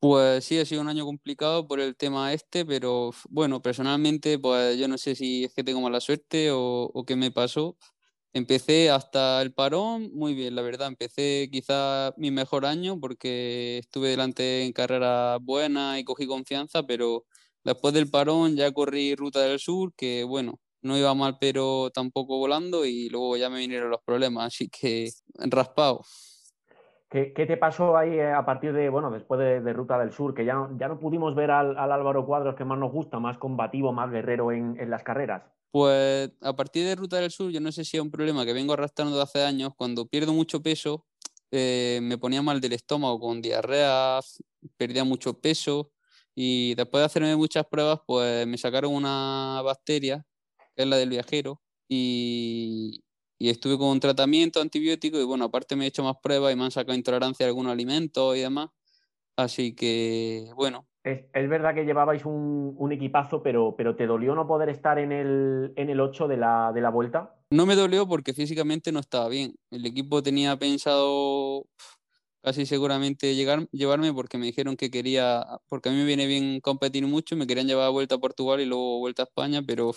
Pues sí, ha sido un año complicado por el tema este, pero bueno, personalmente, pues yo no sé si es que tengo mala suerte o, qué me pasó, Empecé hasta el parón muy bien, la verdad. Empecé quizá mi mejor año porque estuve delante en carrera buena y cogí confianza, pero después del parón ya corrí Ruta del Sur, que bueno, no iba mal, pero tampoco volando y luego ya me vinieron los problemas, así que raspado. ¿Qué, te pasó ahí eh, a partir de, bueno, después de, Ruta del Sur, que ya no, ya no pudimos ver al, Álvaro Cuadros que más nos gusta, más combativo, más guerrero en, en las carreras? Pues a partir de Ruta del Sur, yo no sé si es un problema que vengo arrastrando de hace años, cuando pierdo mucho peso, eh, me ponía mal del estómago con diarrea, perdía mucho peso y después de hacerme muchas pruebas, pues me sacaron una bacteria, que es la del viajero, y, y estuve con un tratamiento antibiótico y bueno, aparte me he hecho más pruebas y me han sacado intolerancia a algunos alimentos y demás. Así que bueno, es, verdad que llevabais un, equipazo, pero, pero ¿te dolió no poder estar en el, en el 8 de la, de la vuelta? No me dolió porque físicamente no estaba bien. El equipo tenía pensado casi seguramente llegar, llevarme porque me dijeron que quería, porque a mí me viene bien competir mucho, me querían llevar a vuelta a Portugal y luego vuelta a España, pero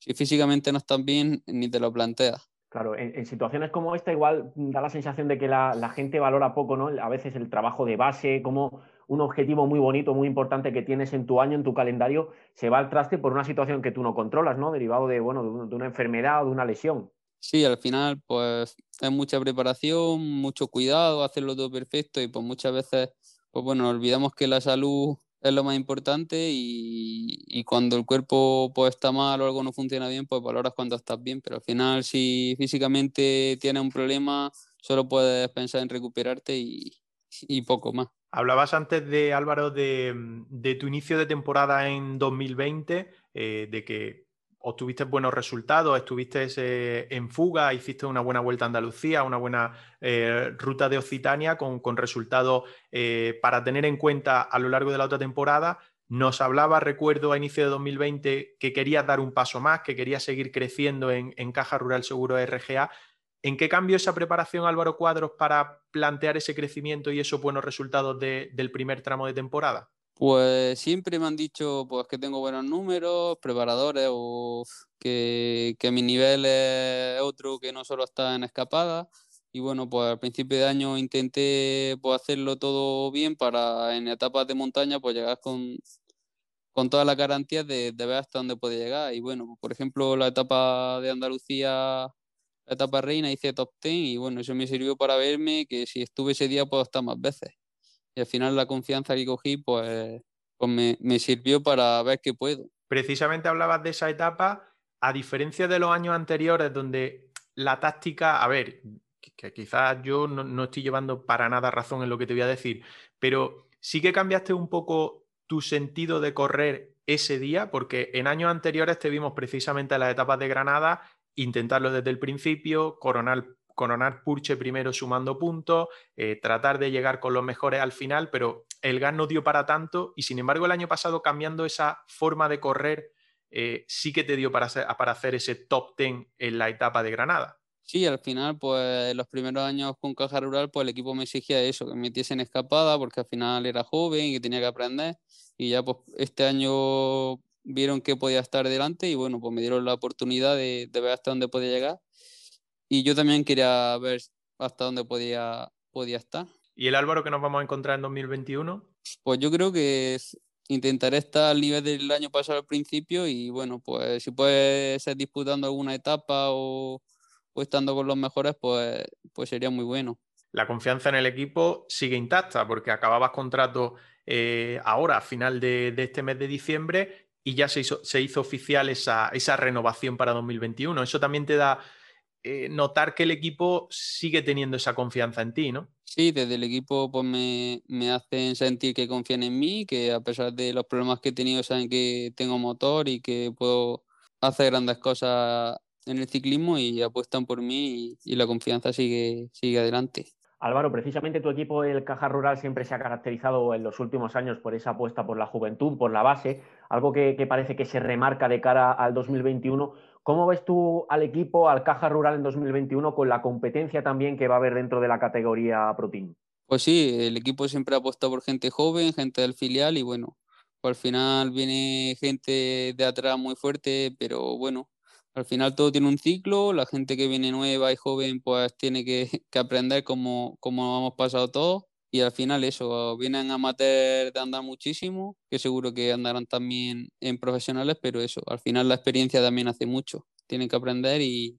si físicamente no están bien, ni te lo planteas. Claro, en, situaciones como esta igual da la sensación de que la, la, gente valora poco, ¿no? A veces el trabajo de base, como un objetivo muy bonito, muy importante que tienes en tu año, en tu calendario, se va al traste por una situación que tú no controlas, ¿no? Derivado de, bueno, de una enfermedad o de una lesión. Sí, al final, pues es mucha preparación, mucho cuidado, hacerlo todo perfecto y pues muchas veces, pues bueno, olvidamos que la salud es lo más importante y, y, cuando el cuerpo pues está mal o algo no funciona bien, pues valoras cuando estás bien, pero al final si físicamente tienes un problema, solo puedes pensar en recuperarte y, y poco más. Hablabas antes de Álvaro de, tu inicio de temporada en 2020, eh, de que obtuviste buenos resultados, estuviste eh, en fuga, hiciste una buena vuelta a Andalucía, una buena eh, ruta de Occitania con, resultados para tener en cuenta a lo largo de la otra temporada. Nos hablaba, recuerdo, a inicio de 2020 que querías dar un paso más, que querías seguir creciendo en, en Caja Rural Seguro RGA. ¿En qué cambió esa preparación Álvaro Cuadros para plantear ese crecimiento y esos buenos resultados del primer tramo de temporada? Pues siempre me han dicho pues, que tengo buenos números, preparadores o que, mi nivel es otro que no solo está en escapada. Y bueno, pues al principio de año intenté pues, hacerlo todo bien para en etapas de montaña pues llegar con, con todas las garantías de, de ver hasta dónde puede llegar. Y bueno, por ejemplo, la etapa de Andalucía la etapa reina, hice top 10 y bueno, eso me sirvió para verme que si estuve ese día puedo estar más veces. Y al final la confianza que cogí pues, pues me, me sirvió para ver que puedo. Precisamente hablabas de esa etapa, a diferencia de los años anteriores donde la táctica, a ver, que quizás yo no, no, estoy llevando para nada razón en lo que te voy a decir, pero sí que cambiaste un poco tu sentido de correr ese día, porque en años anteriores te vimos precisamente en las etapas de Granada intentarlo desde el principio, coronar, coronar Purche primero sumando puntos, eh, tratar de llegar con los mejores al final, pero el gas no dio para tanto y sin embargo el año pasado cambiando esa forma de correr eh, sí que te dio para hacer, para hacer ese top 10 en la etapa de Granada. Sí, al final, pues los primeros años con Caja Rural, pues el equipo me exigía eso, que me metiese en escapada, porque al final era joven y que tenía que aprender. Y ya pues este año vieron que podía estar delante y bueno, pues me dieron la oportunidad de, ver hasta dónde podía llegar. Y yo también quería ver hasta dónde podía, podía estar. ¿Y el Álvaro que nos vamos a encontrar en 2021? Pues yo creo que intentaré estar al nivel del año pasado al principio y bueno, pues si puede ser disputando alguna etapa o, estando con los mejores, pues, pues sería muy bueno. La confianza en el equipo sigue intacta porque acababas contrato eh, ahora, a final de, de, este mes de diciembre, y ya se hizo, se hizo oficial esa, esa, renovación para 2021. Eso también te da eh, notar que el equipo sigue teniendo esa confianza en ti, ¿no? Sí, desde el equipo pues me, me, hacen sentir que confían en mí, que a pesar de los problemas que he tenido saben que tengo motor y que puedo hacer grandes cosas en el ciclismo y apuestan por mí y, y la confianza sigue, sigue adelante. Álvaro, precisamente tu equipo, el Caja Rural, siempre se ha caracterizado en los últimos años por esa apuesta por la juventud, por la base, algo que, parece que se remarca de cara al 2021. ¿Cómo ves tú al equipo, al Caja Rural en 2021, con la competencia también que va a haber dentro de la categoría Pro Team? Pues sí, el equipo siempre ha apostado por gente joven, gente del filial y bueno, pues al final viene gente de atrás muy fuerte, pero bueno, al final todo tiene un ciclo, la gente que viene nueva y joven pues tiene que, aprender como, como hemos pasado todos y al final eso, vienen amateurs de andar muchísimo, que seguro que andarán también en profesionales, pero eso, al final la experiencia también hace mucho, tienen que aprender y,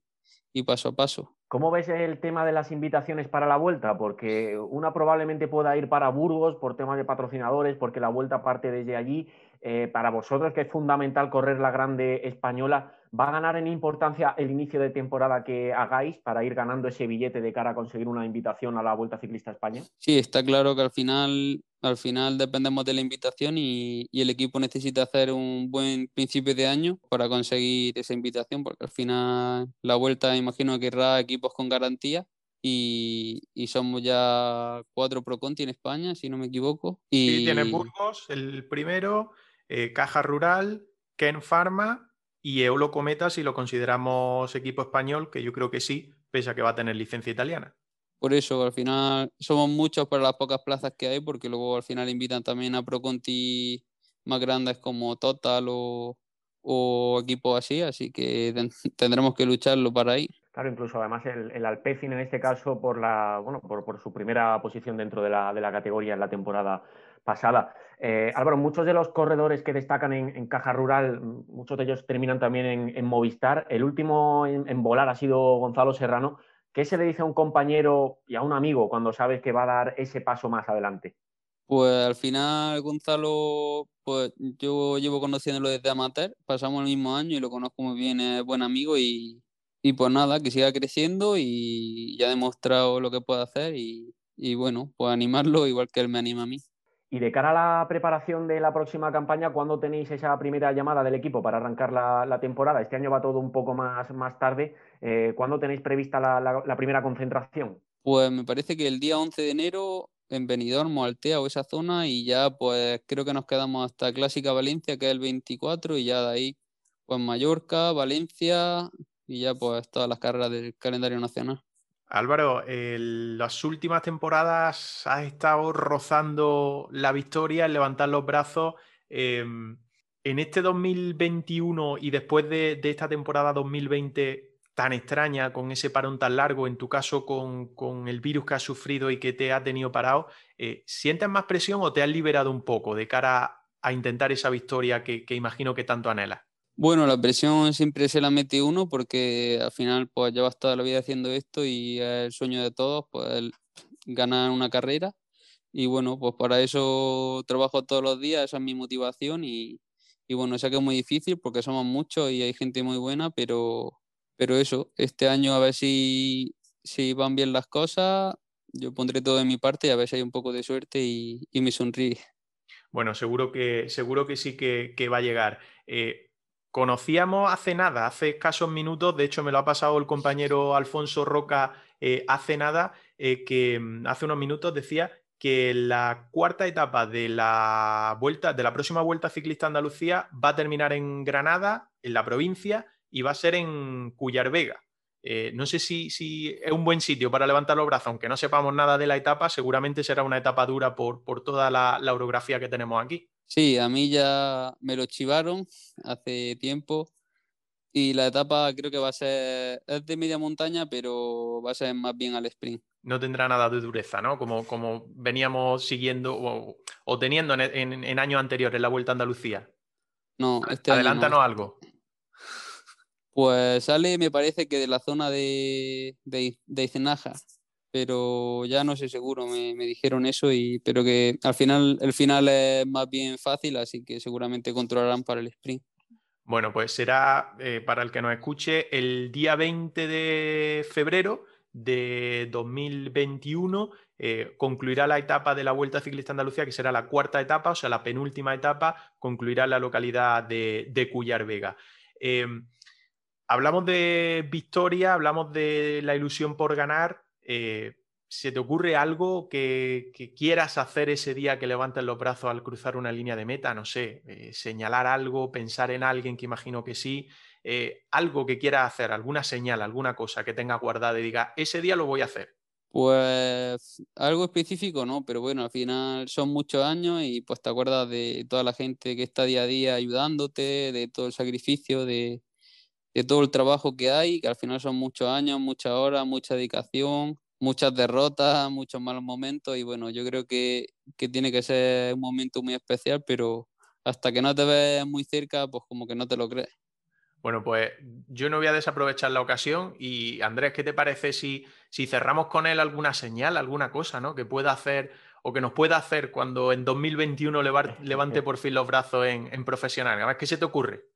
paso a paso. ¿Cómo ves el tema de las invitaciones para la vuelta? Porque una probablemente pueda ir para Burgos por temas de patrocinadores, porque la vuelta parte desde allí. Eh, para vosotros, que es fundamental correr la grande española, ¿va a ganar en importancia el inicio de temporada que hagáis para ir ganando ese billete de cara a conseguir una invitación a la Vuelta Ciclista España? Sí, está claro que al final, al final dependemos de la invitación y, el equipo necesita hacer un buen principio de año para conseguir esa invitación, porque al final la Vuelta imagino que querrá equipos con garantía y, somos ya cuatro Pro Conti en España, si no me equivoco. Y... Sí, tiene Burgos, el primero, eh, Caja Rural, Ken Pharma y Eolo Cometa si lo consideramos equipo español, que yo creo que sí, pese a que va a tener licencia italiana. Por eso, al final somos muchos para las pocas plazas que hay, porque luego al final invitan también a Pro Conti más grandes como Total o, o equipos así, así que tendremos que lucharlo para ir. Claro, incluso además el, el Alpecin en este caso por la bueno por, por su primera posición dentro de la, de la, categoría en la temporada pasada. Eh, Álvaro, muchos de los corredores que destacan en, Caja Rural, muchos de ellos terminan también en, Movistar. El último en, volar ha sido Gonzalo Serrano. ¿Qué se le dice a un compañero y a un amigo cuando sabes que va a dar ese paso más adelante? Pues al final Gonzalo, pues yo llevo conociéndolo desde amateur, pasamos el mismo año y lo conozco muy bien, es buen amigo y, y pues nada, que siga creciendo y ya ha demostrado lo que puede hacer y, y bueno, pues animarlo igual que él me anima a mí. Y de cara a la preparación de la próxima campaña, ¿cuándo tenéis esa primera llamada del equipo para arrancar la, temporada? Este año va todo un poco más, más tarde. Eh, ¿Cuándo tenéis prevista la, primera concentración? Pues me parece que el día 11 de enero en Benidorm Altea o esa zona y ya pues creo que nos quedamos hasta Clásica Valencia que es el 24 y ya de ahí pues Mallorca, Valencia y ya pues todas las carreras del calendario nacional. Álvaro, las últimas temporadas has estado rozando la victoria, en levantar los brazos. Em, en este 2021 y después de, esta temporada 2020 tan extraña, con ese parón tan largo, en tu caso con, el virus que has sufrido y que te ha tenido parado, eh, ¿sientes más presión o te has liberado un poco de cara a intentar esa victoria que, que imagino que tanto anhelas? Bueno, la presión siempre se la mete uno porque al final pues llevas toda la vida haciendo esto y es el sueño de todos, pues ganar una carrera. Y bueno, pues para eso trabajo todos los días, esa es mi motivación y, bueno, sé que es muy difícil porque somos muchos y hay gente muy buena, pero, pero eso, este año a ver si, si van bien las cosas, yo pondré todo de mi parte y a ver si hay un poco de suerte y, me sonríe. Bueno, seguro que, seguro que sí que, va a llegar. Eh, Conocíamos hace nada, hace escasos minutos, de hecho me lo ha pasado el compañero Alfonso Roca eh, hace nada, eh, que mm, hace unos minutos decía que la cuarta etapa de la vuelta, de la próxima vuelta ciclista Andalucía, va a terminar en Granada, en la provincia, y va a ser en Cuyar Vega. Eh, no sé si, si, es un buen sitio para levantar los brazos, aunque no sepamos nada de la etapa, seguramente será una etapa dura por, por toda la, la orografía que tenemos aquí. Sí, a mí ya me lo chivaron hace tiempo y la etapa creo que va a ser, es de media montaña, pero va a ser más bien al sprint. No tendrá nada de dureza, ¿no? Como, como veníamos siguiendo o, teniendo en, años anteriores en la Vuelta a Andalucía. No, este Adelántanos algo. Pues sale, me parece que de la zona de, de, de Icenaja pero ya no sé seguro, me, dijeron eso, y, pero que al final el final es más bien fácil, así que seguramente controlarán para el sprint. Bueno, pues será, eh, para el que nos escuche, el día 20 de febrero de 2021 eh, concluirá la etapa de la Vuelta Ciclista Andalucía, que será la cuarta etapa, o sea, la penúltima etapa, concluirá en la localidad de, de Cuyar Vega. Em, hablamos de victoria, hablamos de la ilusión por ganar, eh, ¿se te ocurre algo que, quieras hacer ese día que levantes los brazos al cruzar una línea de meta? No sé, eh, señalar algo, pensar en alguien que imagino que sí, eh, algo que quieras hacer, alguna señal, alguna cosa que tengas guardada y diga, ese día lo voy a hacer. Pues algo específico no, pero bueno, al final son muchos años y pues te acuerdas de toda la gente que está día a día ayudándote, de todo el sacrificio, de, de todo el trabajo que hay, que al final son muchos años, muchas horas, mucha dedicación, muchas derrotas, muchos malos momentos y bueno, yo creo que, que tiene que ser un momento muy especial, pero hasta que no te ves muy cerca, pues como que no te lo crees. Bueno, pues yo no voy a desaprovechar la ocasión y Andrés, ¿qué te parece si, si cerramos con él alguna señal, alguna cosa, ¿no? Que pueda hacer o que nos pueda hacer cuando en 2021 levante por fin los brazos en, en profesional. Además, ¿qué se te ocurre?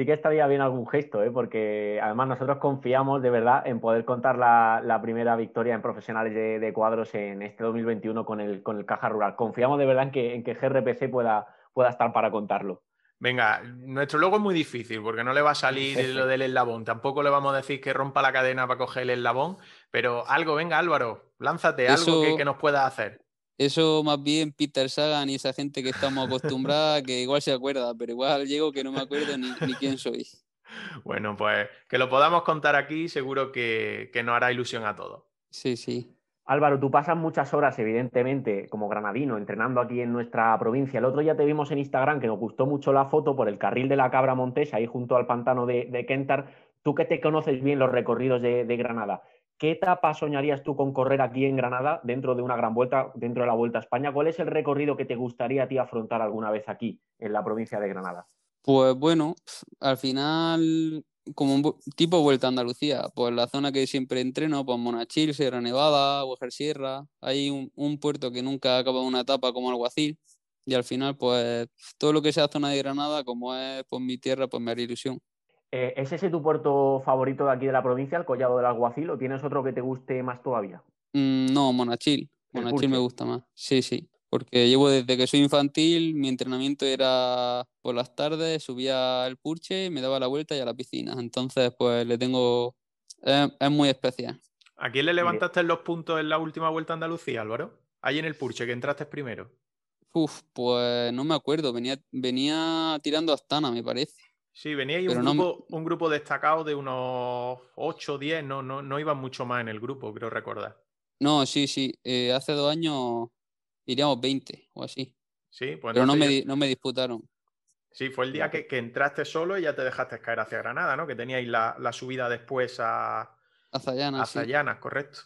Sí que estaría bien algún gesto, ¿eh? porque además nosotros confiamos de verdad en poder contar la, primera victoria en profesionales de, cuadros en este 2021 con el, con el Caja Rural. Confiamos de verdad en que, en que GRPC pueda, pueda estar para contarlo. Venga, nuestro logo es muy difícil porque no le va a salir lo del eslabón. Tampoco le vamos a decir que rompa la cadena para coger el eslabón, pero algo, venga Álvaro, lánzate, algo que, nos pueda hacer. Eso más bien Peter Sagan y esa gente que estamos acostumbrada, que igual se acuerda, pero igual llego que no me acuerdo ni, quién soy. Bueno, pues que lo podamos contar aquí, seguro que, que nos hará ilusión a todos. Sí, sí. Álvaro, tú pasas muchas horas, evidentemente, como granadino, entrenando aquí en nuestra provincia. El otro día te vimos en Instagram que nos gustó mucho la foto por el carril de la Cabra Montés, ahí junto al pantano de, de Kentar. Tú que te conoces bien los recorridos de, Granada, ¿qué etapa soñarías tú con correr aquí en Granada dentro de una gran vuelta, dentro de la Vuelta a España? ¿Cuál es el recorrido que te gustaría a ti afrontar alguna vez aquí, en la provincia de Granada? Pues bueno, al final como un tipo vuelta a Andalucía, pues la zona que siempre entreno, pues Monachil, Sierra Nevada, Huejar Sierra, hay un, puerto que nunca acaba una etapa como Alguacil, y al final, pues todo lo que sea zona de Granada, como es pues mi tierra, pues me haría ilusión. Eh, ¿Es ese tu puerto favorito de aquí de la provincia, el Collado del Alguacil, o tienes otro que te guste más todavía? Mm, no, Monachil. Monachil me gusta más. Sí, sí porque llevo desde que soy infantil, mi entrenamiento era por las tardes, subía al Purche, me daba la vuelta y a la piscina. Entonces, pues le tengo. Es, muy especial. ¿A quién le levantaste los puntos en la última vuelta a Andalucía, Álvaro? Ahí en el Purche, que entraste primero. Uf, pues no me acuerdo. Venía, venía tirando a Astana, me parece. Sí, venía ahí un, grupo, un grupo destacado de unos 8 o 10, no, no, no iban mucho más en el grupo, creo recordar. No, sí, sí. Eh, hace dos años iríamos 20 o así. Sí, pues Pero no me, no me disputaron. Sí, fue el día que, entraste solo y ya te dejaste caer hacia Granada, ¿no? Que teníais la, subida después a, a Zayanas. A correcto.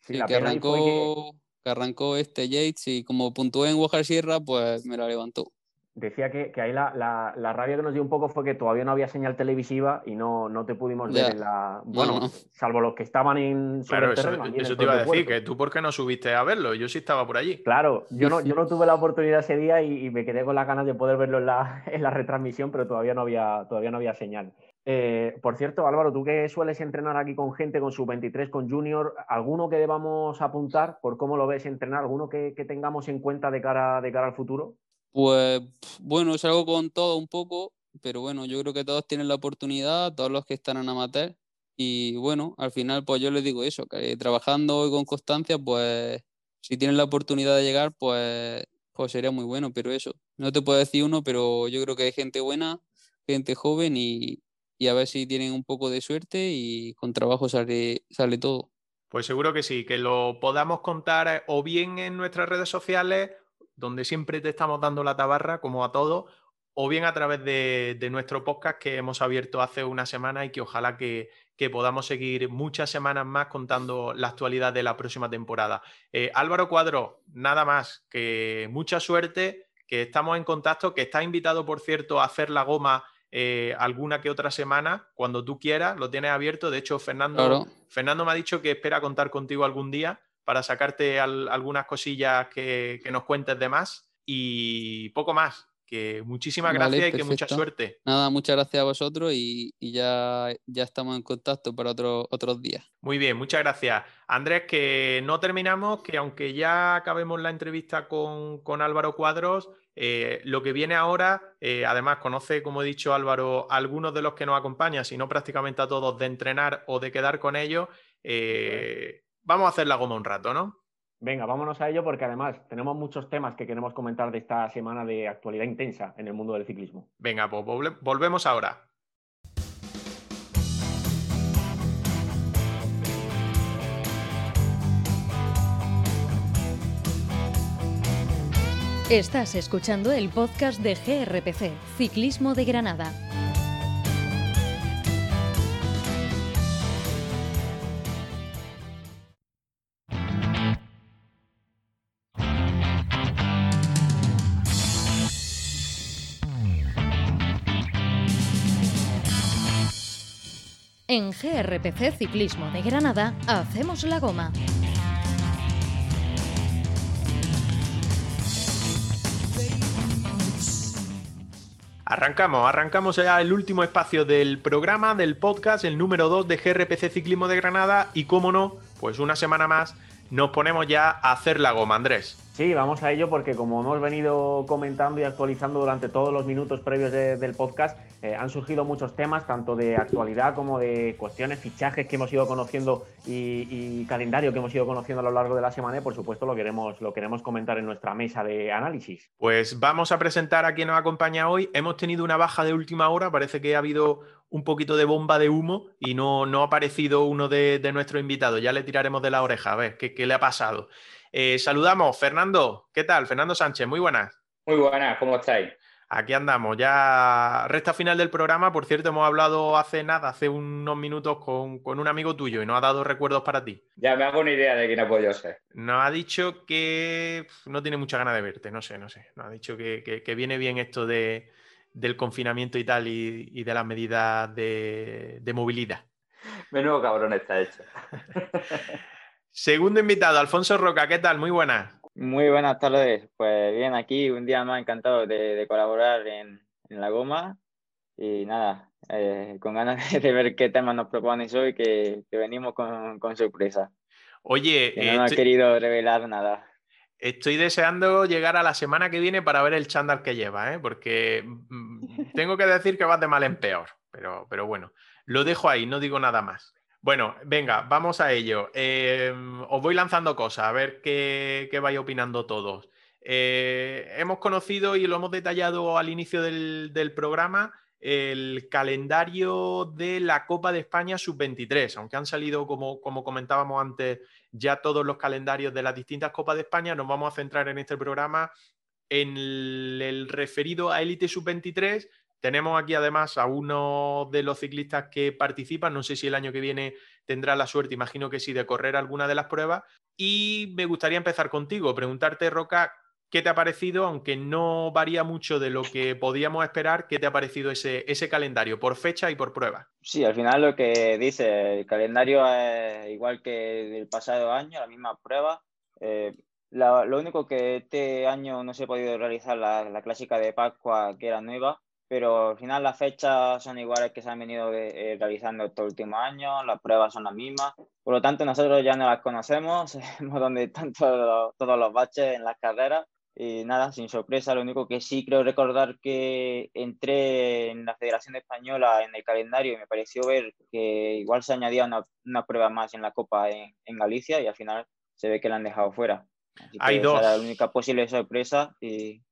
Sí, que, arrancó, que... arrancó este Yates y como puntué en Guajar Sierra, pues me la levantó decía que, ahí la, la, rabia que nos dio un poco fue que todavía no había señal televisiva y no, no te pudimos ver en la. Bueno, salvo los que estaban en. claro, eso, te iba a decir, que tú, ¿por qué no subiste a verlo? Yo sí estaba por allí. Claro, yo no, yo no tuve la oportunidad ese día y, me quedé con las ganas de poder verlo en la, en la retransmisión, pero todavía no había, todavía no había señal. Eh, por cierto, Álvaro, tú que sueles entrenar aquí con gente, con sub-23, con junior, ¿alguno que debamos apuntar por cómo lo ves entrenar? ¿Alguno que, que tengamos en cuenta de cara, de cara al futuro? Pues bueno, es algo con todo un poco, pero bueno, yo creo que todos tienen la oportunidad, todos los que están en amateur. Y bueno, al final, pues yo les digo eso, que trabajando y con constancia, pues si tienen la oportunidad de llegar, pues, pues sería muy bueno. Pero eso, no te puedo decir uno, pero yo creo que hay gente buena, gente joven y, y a ver si tienen un poco de suerte y con trabajo sale, sale todo. Pues seguro que sí, que lo podamos contar o bien en nuestras redes sociales donde siempre te estamos dando la tabarra, como a todos, o bien a través de, nuestro podcast que hemos abierto hace una semana y que ojalá que, podamos seguir muchas semanas más contando la actualidad de la próxima temporada. Eh, Álvaro Cuadro, nada más, que mucha suerte, que estamos en contacto, que estás invitado, por cierto, a hacer la goma eh, alguna que otra semana, cuando tú quieras, lo tienes abierto. De hecho, Fernando, Fernando me ha dicho que espera contar contigo algún día para sacarte algunas cosillas que, nos cuentes de más y poco más. Que muchísimas gracias y que mucha suerte. Nada, muchas gracias a vosotros y, ya, ya estamos en contacto para otros días. Muy bien, muchas gracias. Andrés, que no terminamos, que aunque ya acabemos la entrevista con, Álvaro Cuadros, eh, lo que viene ahora, eh, además conoce, como he dicho Álvaro, a algunos de los que nos acompañan, si no prácticamente a todos, de entrenar o de quedar con ellos. Eh, vamos a hacer la goma un rato, ¿no? Venga, vámonos a ello porque además tenemos muchos temas que queremos comentar de esta semana de actualidad intensa en el mundo del ciclismo. Venga, pues volvemos ahora. Estás escuchando el podcast de GRPC, Ciclismo de Granada. En GRPC Ciclismo de Granada hacemos la goma. Arrancamos, arrancamos ya el último espacio del programa, del podcast, el número 2 de GRPC Ciclismo de Granada y, cómo no, pues una semana más nos ponemos ya a hacer la goma, Andrés. Sí, vamos a ello porque como hemos venido comentando y actualizando durante todos los minutos previos del podcast, eh, han surgido muchos temas, tanto de actualidad como de cuestiones, fichajes que hemos ido conociendo y, calendario que hemos ido conociendo a lo largo de la semana y por supuesto lo queremos, lo queremos comentar en nuestra mesa de análisis. Pues vamos a presentar a quien nos acompaña hoy. Hemos tenido una baja de última hora, parece que ha habido un poquito de bomba de humo y no, no ha aparecido uno de, nuestros invitados. Ya le tiraremos de la oreja a ver qué, qué le ha pasado. Eh, saludamos, Fernando. ¿Qué tal? Fernando Sánchez, muy buenas. Muy buenas, ¿cómo estáis? Aquí andamos, ya resta final del programa. Por cierto, hemos hablado hace nada, hace unos minutos con, un amigo tuyo y nos ha dado recuerdos para ti. Ya me hago una idea de quién ha podido ser. Nos ha dicho que no tiene mucha ganas de verte, no sé, no sé. Nos ha dicho que, viene bien esto de, del confinamiento y tal y, de las medidas de, de movilidad. Menudo cabrón está hecho. Segundo invitado, Alfonso Roca, ¿qué tal? Muy buenas. Muy buenas tardes. Pues bien, aquí un día más encantado de, colaborar en, La Goma y nada, eh, con ganas de ver qué temas nos propones hoy, que, venimos con, sorpresa. Oye, que no he querido revelar nada. Estoy deseando llegar a la semana que viene para ver el chándal que lleva, ¿eh? porque mm, tengo que decir que vas de mal en peor, pero, pero bueno, lo dejo ahí, no digo nada más. Bueno, venga, vamos a ello. Em, os voy lanzando cosas, a ver qué, vais opinando todos. Eh, hemos conocido y lo hemos detallado al inicio del, programa el calendario de la Copa de España sub-23, aunque han salido, como, como comentábamos antes, ya todos los calendarios de las distintas Copas de España, nos vamos a centrar en este programa en el referido a Élite sub-23 tenemos aquí además a uno de los ciclistas que participan, no sé si el año que viene tendrá la suerte, imagino que sí, de correr alguna de las pruebas. Y me gustaría empezar contigo, preguntarte, Roca, ¿qué te ha parecido, aunque no varía mucho de lo que podíamos esperar, qué te ha parecido ese, ese calendario, por fecha y por prueba? Sí, al final lo que dice, el calendario es igual que el pasado año, la misma prueba. Eh, lo único que este año no se ha podido realizar la, la clásica de Pascua, que era nueva, pero al final las fechas son iguales que se han venido eh, realizando estos últimos años, las pruebas son las mismas, por lo tanto nosotros ya no las conocemos, sabemos dónde están todos, todos los baches en las carreras y nada, sin sorpresa, lo único que sí creo recordar que entré en la Federación Española en el calendario y me pareció ver que igual se añadía una, una prueba más en la Copa en, en, Galicia y al final se ve que la han dejado fuera. Hay dos. la única posible sorpresa y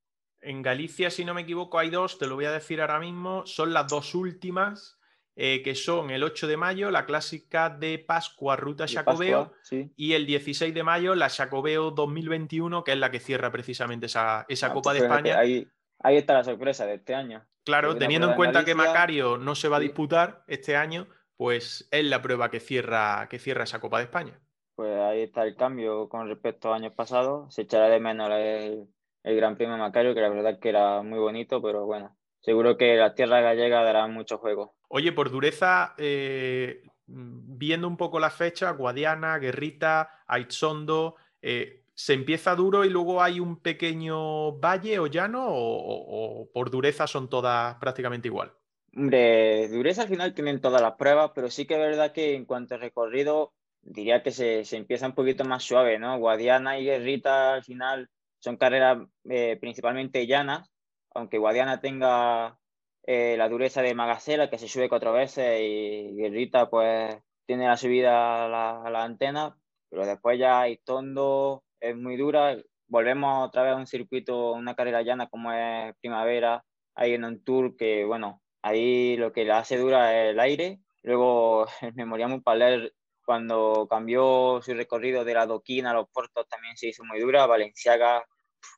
en Galicia, si no me equivoco, hay dos, te lo voy a decir ahora mismo, son las dos últimas, eh, que son el 8 de mayo, la clásica de Pascua Ruta Jacobeo, y el 16 de mayo, la Jacobeo 2021, que es la que cierra precisamente esa, esa ah, Copa de España. Ahí, ahí está la sorpresa de este año. Claro, teniendo en cuenta que Macario no se va a disputar este año, pues es la prueba que cierra, que cierra esa Copa de España. Pues ahí está el cambio con respecto a años pasados. Se echará de menos el, el Gran Premio Macario, que la verdad que era muy bonito, pero bueno, seguro que la tierra gallega dará mucho juego. Oye, por dureza, eh, viendo un poco la fecha, Guadiana, Guerrita, Aitzondo, eh, ¿se empieza duro y luego hay un pequeño valle o llano o, o, por dureza son todas prácticamente igual? Hombre, dureza al final tienen todas las pruebas, pero sí que es verdad que en cuanto a recorrido, diría que se, se empieza un poquito más suave, ¿no? Guadiana y Guerrita al final son carreras eh, principalmente llanas, aunque Guadiana tenga eh, la dureza de Magasela, que se sube cuatro veces, y Guerrita pues tiene la subida a la, antena, pero después ya Itondo, es muy dura. Volvemos otra vez a un circuito, una carrera llana como es primavera, ahí en un tour que, bueno, ahí lo que le hace dura es el aire. Luego el Memorial Paler, cuando cambió su recorrido de la Doquina a los puertos, también se hizo muy dura. Valenciaga,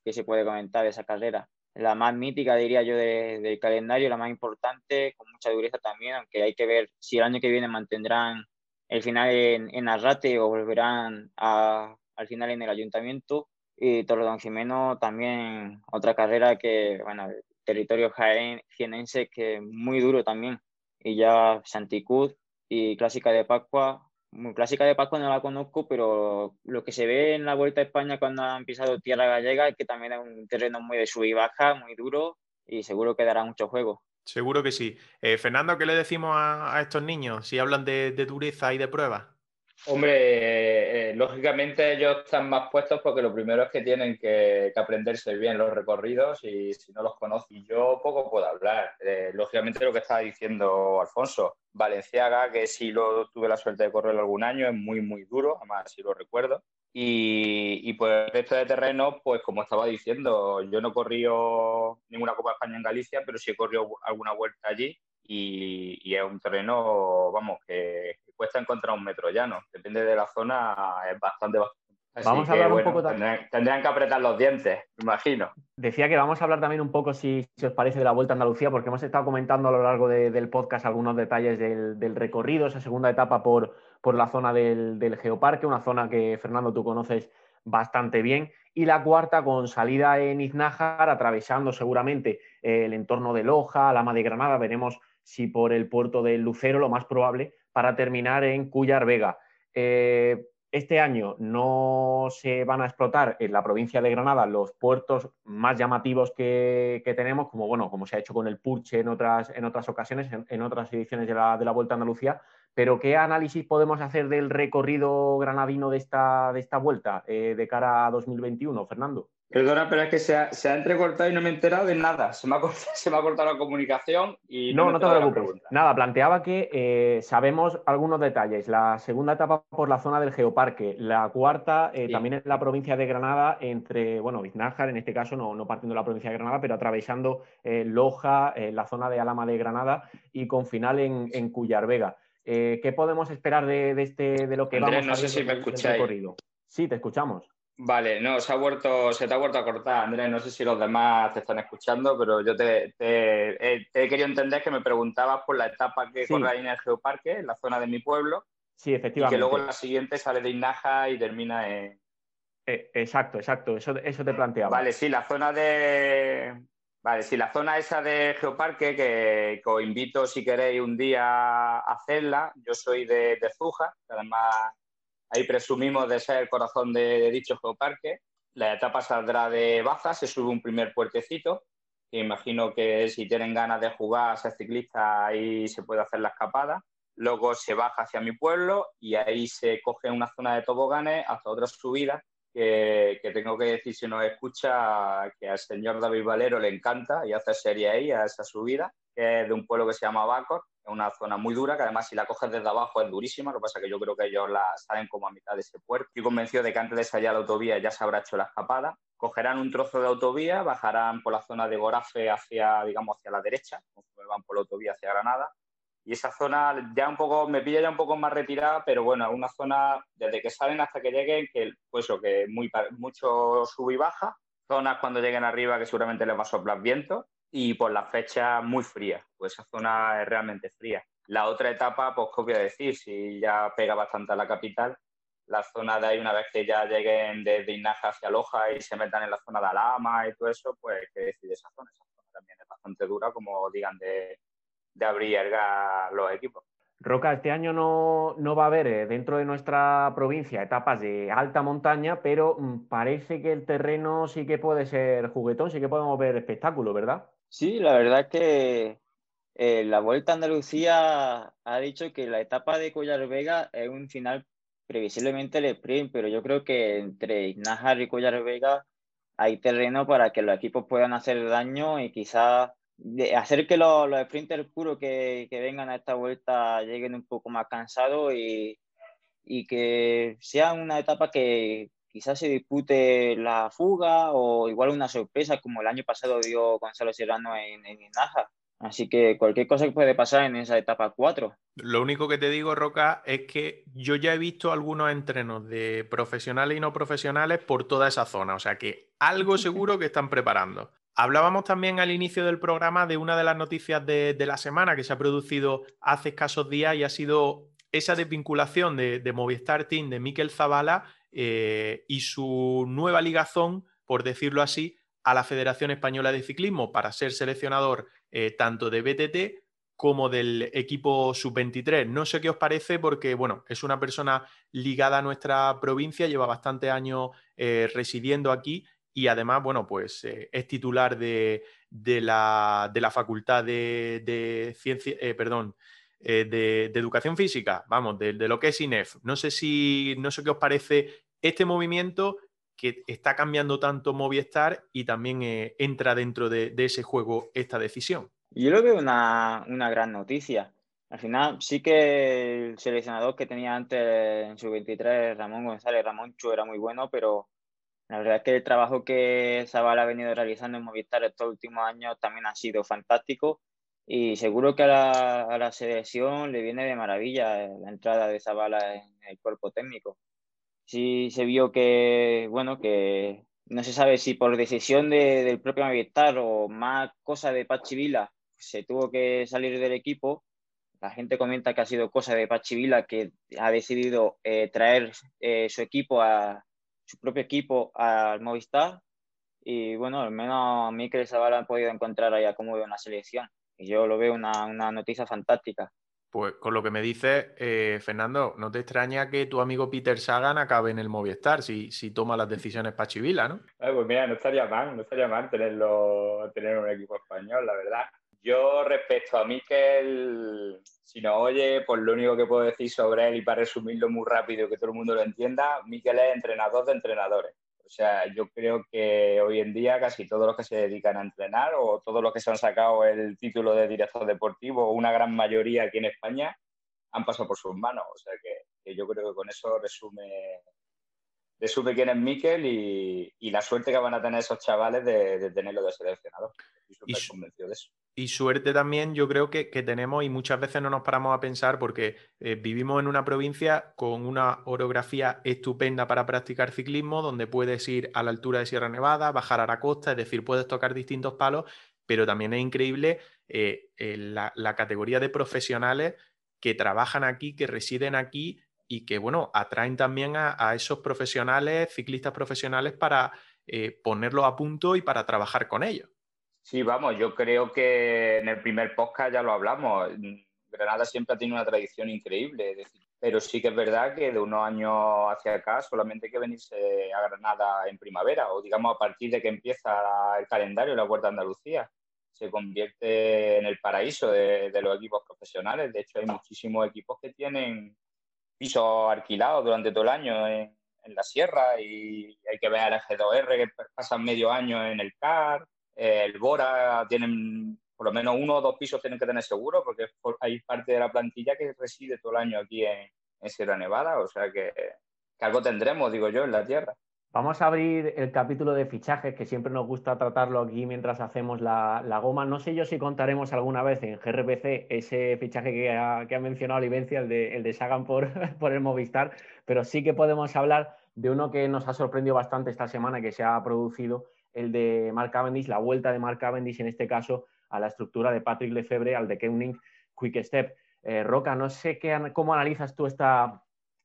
que se puede comentar de esa carrera? La más mítica, diría yo, del calendario, la más importante, con mucha dureza también, aunque hay que ver si el año que viene mantendrán el final en, en Arrate o volverán a, al final en el ayuntamiento. Y Torredón Jimeno también otra carrera que, bueno, territorio jaén, jienense que muy duro también. Y ya Santicud y Clásica de Pascua. Clásica de Pascua no la conozco, pero lo que se ve en la Vuelta a España cuando han pisado tierra gallega es que también es un terreno muy de sub y baja, muy duro y seguro que dará mucho juego. Seguro que sí. Eh, Fernando, ¿qué le decimos a, estos niños si hablan de, de dureza y de pruebas? Hombre, eh, lógicamente ellos están más puestos porque lo primero es que tienen que, aprenderse bien los recorridos y si no los conocen, yo poco puedo hablar. Eh, lógicamente lo que estaba diciendo Alfonso, Valenciaga, que sí lo tuve la suerte de correrlo algún año, es muy, muy duro, además si lo recuerdo. Y, y pues el resto de terreno, pues como estaba diciendo, yo no corrido ninguna Copa de España en Galicia, pero sí he alguna vuelta allí y, y es un terreno, vamos, que, cuesta encontrar un metro llano. Depende de la zona, es bastante, vamos a hablar un poco tendrían, tendrían, que apretar los dientes, imagino. Decía que vamos a hablar también un poco, si, os parece, de la Vuelta a Andalucía, porque hemos estado comentando a lo largo del podcast algunos detalles del, recorrido, esa segunda etapa por, por la zona del, Geoparque, una zona que, Fernando, tú conoces bastante bien. Y la cuarta con salida en Iznájar, atravesando seguramente el entorno de Loja, Lama de Granada. Veremos si por el puerto del Lucero, lo más probable, para terminar en Cuyar Vega. Eh, este año no se van a explotar en la provincia de Granada los puertos más llamativos que, tenemos, como, bueno, como se ha hecho con el Purche en otras, en otras ocasiones, en, otras ediciones de la, de la, Vuelta a Andalucía. Pero, ¿qué análisis podemos hacer del recorrido granadino de esta, de esta vuelta eh, de cara a 2021, Fernando? Perdona, pero es que se ha, entrecortado y no me he enterado de nada. Se me ha cortado, se me ha cortado la comunicación y no, no, te preocupes. Nada, planteaba que eh, sabemos algunos detalles. La segunda etapa por la zona del Geoparque, la cuarta eh, también en la provincia de Granada, entre, bueno, Iznájar, en este caso no, no partiendo de la provincia de Granada, pero atravesando eh, Loja, la zona de Alama de Granada y con final en, en Vega. ¿Qué podemos esperar de, este, de lo que vamos no sé si me escucháis. Sí, te escuchamos. Vale, no, se, ha vuelto, se te ha vuelto a cortar, Andrés. No sé si los demás te están escuchando, pero yo te, he querido entender que me preguntabas por la etapa que corre ahí en el Geoparque, en la zona de mi pueblo. Sí, efectivamente. Y que luego en la siguiente sale de Inaja y termina en. Eh, exacto, exacto. Eso, eso te planteaba. Vale, sí, la zona de. Vale, sí, la zona esa de Geoparque, que, os invito si queréis un día a hacerla. Yo soy de, de Zuja, además Ahí presumimos de ser el corazón de, dicho geoparque. La etapa saldrá de Baza, se sube un primer puertecito, que imagino que si tienen ganas de jugar a ser ciclista ahí se puede hacer la escapada. Luego se baja hacia mi pueblo y ahí se coge una zona de toboganes hasta otra subida que, tengo que decir, si nos escucha, que al señor David Valero le encanta y hace serie ahí a esa subida, que es de un pueblo que se llama Bacor, es una zona muy dura, que además si la coges desde abajo es durísima, lo que pasa es que yo creo que ellos la salen como a mitad de ese puerto. Estoy convencido de que antes de salir a la autovía ya se habrá hecho la escapada. Cogerán un trozo de autovía, bajarán por la zona de Gorafe hacia, digamos, hacia la derecha, van por la autovía hacia Granada, y esa zona ya un poco, me pilla ya un poco más retirada, pero bueno, una zona desde que salen hasta que lleguen, que pues lo que muy, mucho sube y baja, zonas cuando lleguen arriba que seguramente les va a soplar viento, y por la fecha muy fría, pues esa zona es realmente fría. La otra etapa, pues qué voy a decir, si ya pega bastante a la capital, la zona de ahí, una vez que ya lleguen desde Inaja hacia Loja y se metan en la zona de Alama y todo eso, pues qué decir esa zona. Esa zona también es bastante dura, como digan de, de abrir los equipos. Roca, este año no, va a haber eh, dentro de nuestra provincia etapas de alta montaña, pero mm, parece que el terreno sí que puede ser juguetón, sí que podemos ver espectáculo, ¿verdad? Sí, la verdad es que eh, la Vuelta a Andalucía ha dicho que la etapa de Collar Vega es un final previsiblemente el sprint, pero yo creo que entre Nájar y Collar Vega hay terreno para que los equipos puedan hacer daño y quizás de hacer que los, los sprinters puros que, que, vengan a esta vuelta lleguen un poco más cansados y, y que sea una etapa que, quizás se dispute la fuga o igual una sorpresa como el año pasado dio Gonzalo Serrano en, en Inaja. Así que cualquier cosa que puede pasar en esa etapa 4. Lo único que te digo, Roca, es que yo ya he visto algunos entrenos de profesionales y no profesionales por toda esa zona. O sea que algo seguro que están preparando. Hablábamos también al inicio del programa de una de las noticias de, la semana que se ha producido hace escasos días y ha sido esa desvinculación de, Movistar Team de Miquel Zavala eh, y su nueva ligazón, por decirlo así, a la Federación Española de Ciclismo para ser seleccionador eh, tanto de BTT como del equipo sub-23. No sé qué os parece porque, bueno, es una persona ligada a nuestra provincia, lleva bastante años eh, residiendo aquí y además, bueno, pues eh, es titular de, la, Facultad de, Ciencia, perdón, de, Educación Física, vamos, de, de, lo que es INEF. No sé si, no sé qué os parece este movimiento que está cambiando tanto Movistar y también eh, entra dentro de, ese juego esta decisión. Yo lo veo una, una, gran noticia. Al final, sí que el seleccionador que tenía antes en su 23, Ramón González, Ramón Chu, era muy bueno, pero la verdad es que el trabajo que Zabal ha venido realizando en Movistar estos últimos años también ha sido fantástico y seguro que a la, a la selección le viene de maravilla la entrada de Zabala en el cuerpo técnico sí se vio que, bueno, que no se sabe si por decisión de, del propio Movistar o más cosa de Pachi Vila se tuvo que salir del equipo. La gente comenta que ha sido cosa de Pachi Vila que ha decidido eh, traer eh, su equipo, a su propio equipo al Movistar. Y bueno, al menos a mí que Zavala han podido encontrar ahí como una selección. Y yo lo veo una, una noticia fantástica. Pues con lo que me dices, eh, Fernando, no te extraña que tu amigo Peter Sagan acabe en el Movistar si, si toma las decisiones para Chivila, ¿no? pues mira, no estaría mal, no estaría mal tenerlo, tener un equipo español, la verdad. Yo respecto a Miquel, si no oye, pues lo único que puedo decir sobre él y para resumirlo muy rápido que todo el mundo lo entienda, Miquel es entrenador de entrenadores. O sea, yo creo que hoy en día casi todos los que se dedican a entrenar o todos los que se han sacado el título de director deportivo, una gran mayoría aquí en España, han pasado por sus manos. O sea que, yo creo que con eso resume, resume quién es Miquel y, la suerte que van a tener esos chavales de, tenerlo de seleccionador. Estoy súper convencido de eso y suerte también yo creo que, tenemos y muchas veces no nos paramos a pensar porque eh, vivimos en una provincia con una orografía estupenda para practicar ciclismo, donde puedes ir a la altura de Sierra Nevada, bajar a la costa, es decir, puedes tocar distintos palos, pero también es increíble eh, la, categoría de profesionales que trabajan aquí, que residen aquí y que, bueno, atraen también a, esos profesionales, ciclistas profesionales, para eh, ponerlos a punto y para trabajar con ellos. Sí, vamos, yo creo que en el primer podcast ya lo hablamos. Granada siempre ha tenido una tradición increíble, pero sí que es verdad que de unos años hacia acá solamente hay que venirse a Granada en primavera o digamos a partir de que empieza el calendario la Vuelta a Andalucía. Se convierte en el paraíso de, los equipos profesionales. De hecho, hay muchísimos equipos que tienen pisos alquilados durante todo el año en, la sierra y hay que ver al G2R que pasan medio año en el CAR el Bora tienen por lo menos uno o dos pisos tienen que tener seguro porque hay parte de la plantilla que reside todo el año aquí en, Sierra Nevada, o sea que, algo tendremos, digo yo, en la tierra. Vamos a abrir el capítulo de fichajes, que siempre nos gusta tratarlo aquí mientras hacemos la, goma. No sé yo si contaremos alguna vez en GRPC ese fichaje que ha, mencionado Livencia, el de, el de Sagan por, por el Movistar, pero sí que podemos hablar de uno que nos ha sorprendido bastante esta semana, que se ha producido el de Mark Cavendish, la vuelta de Mark Cavendish en este caso a la estructura de Patrick Lefebvre, al de Keuning Quick Step. Eh, Roca, no sé qué, cómo analizas tú esta,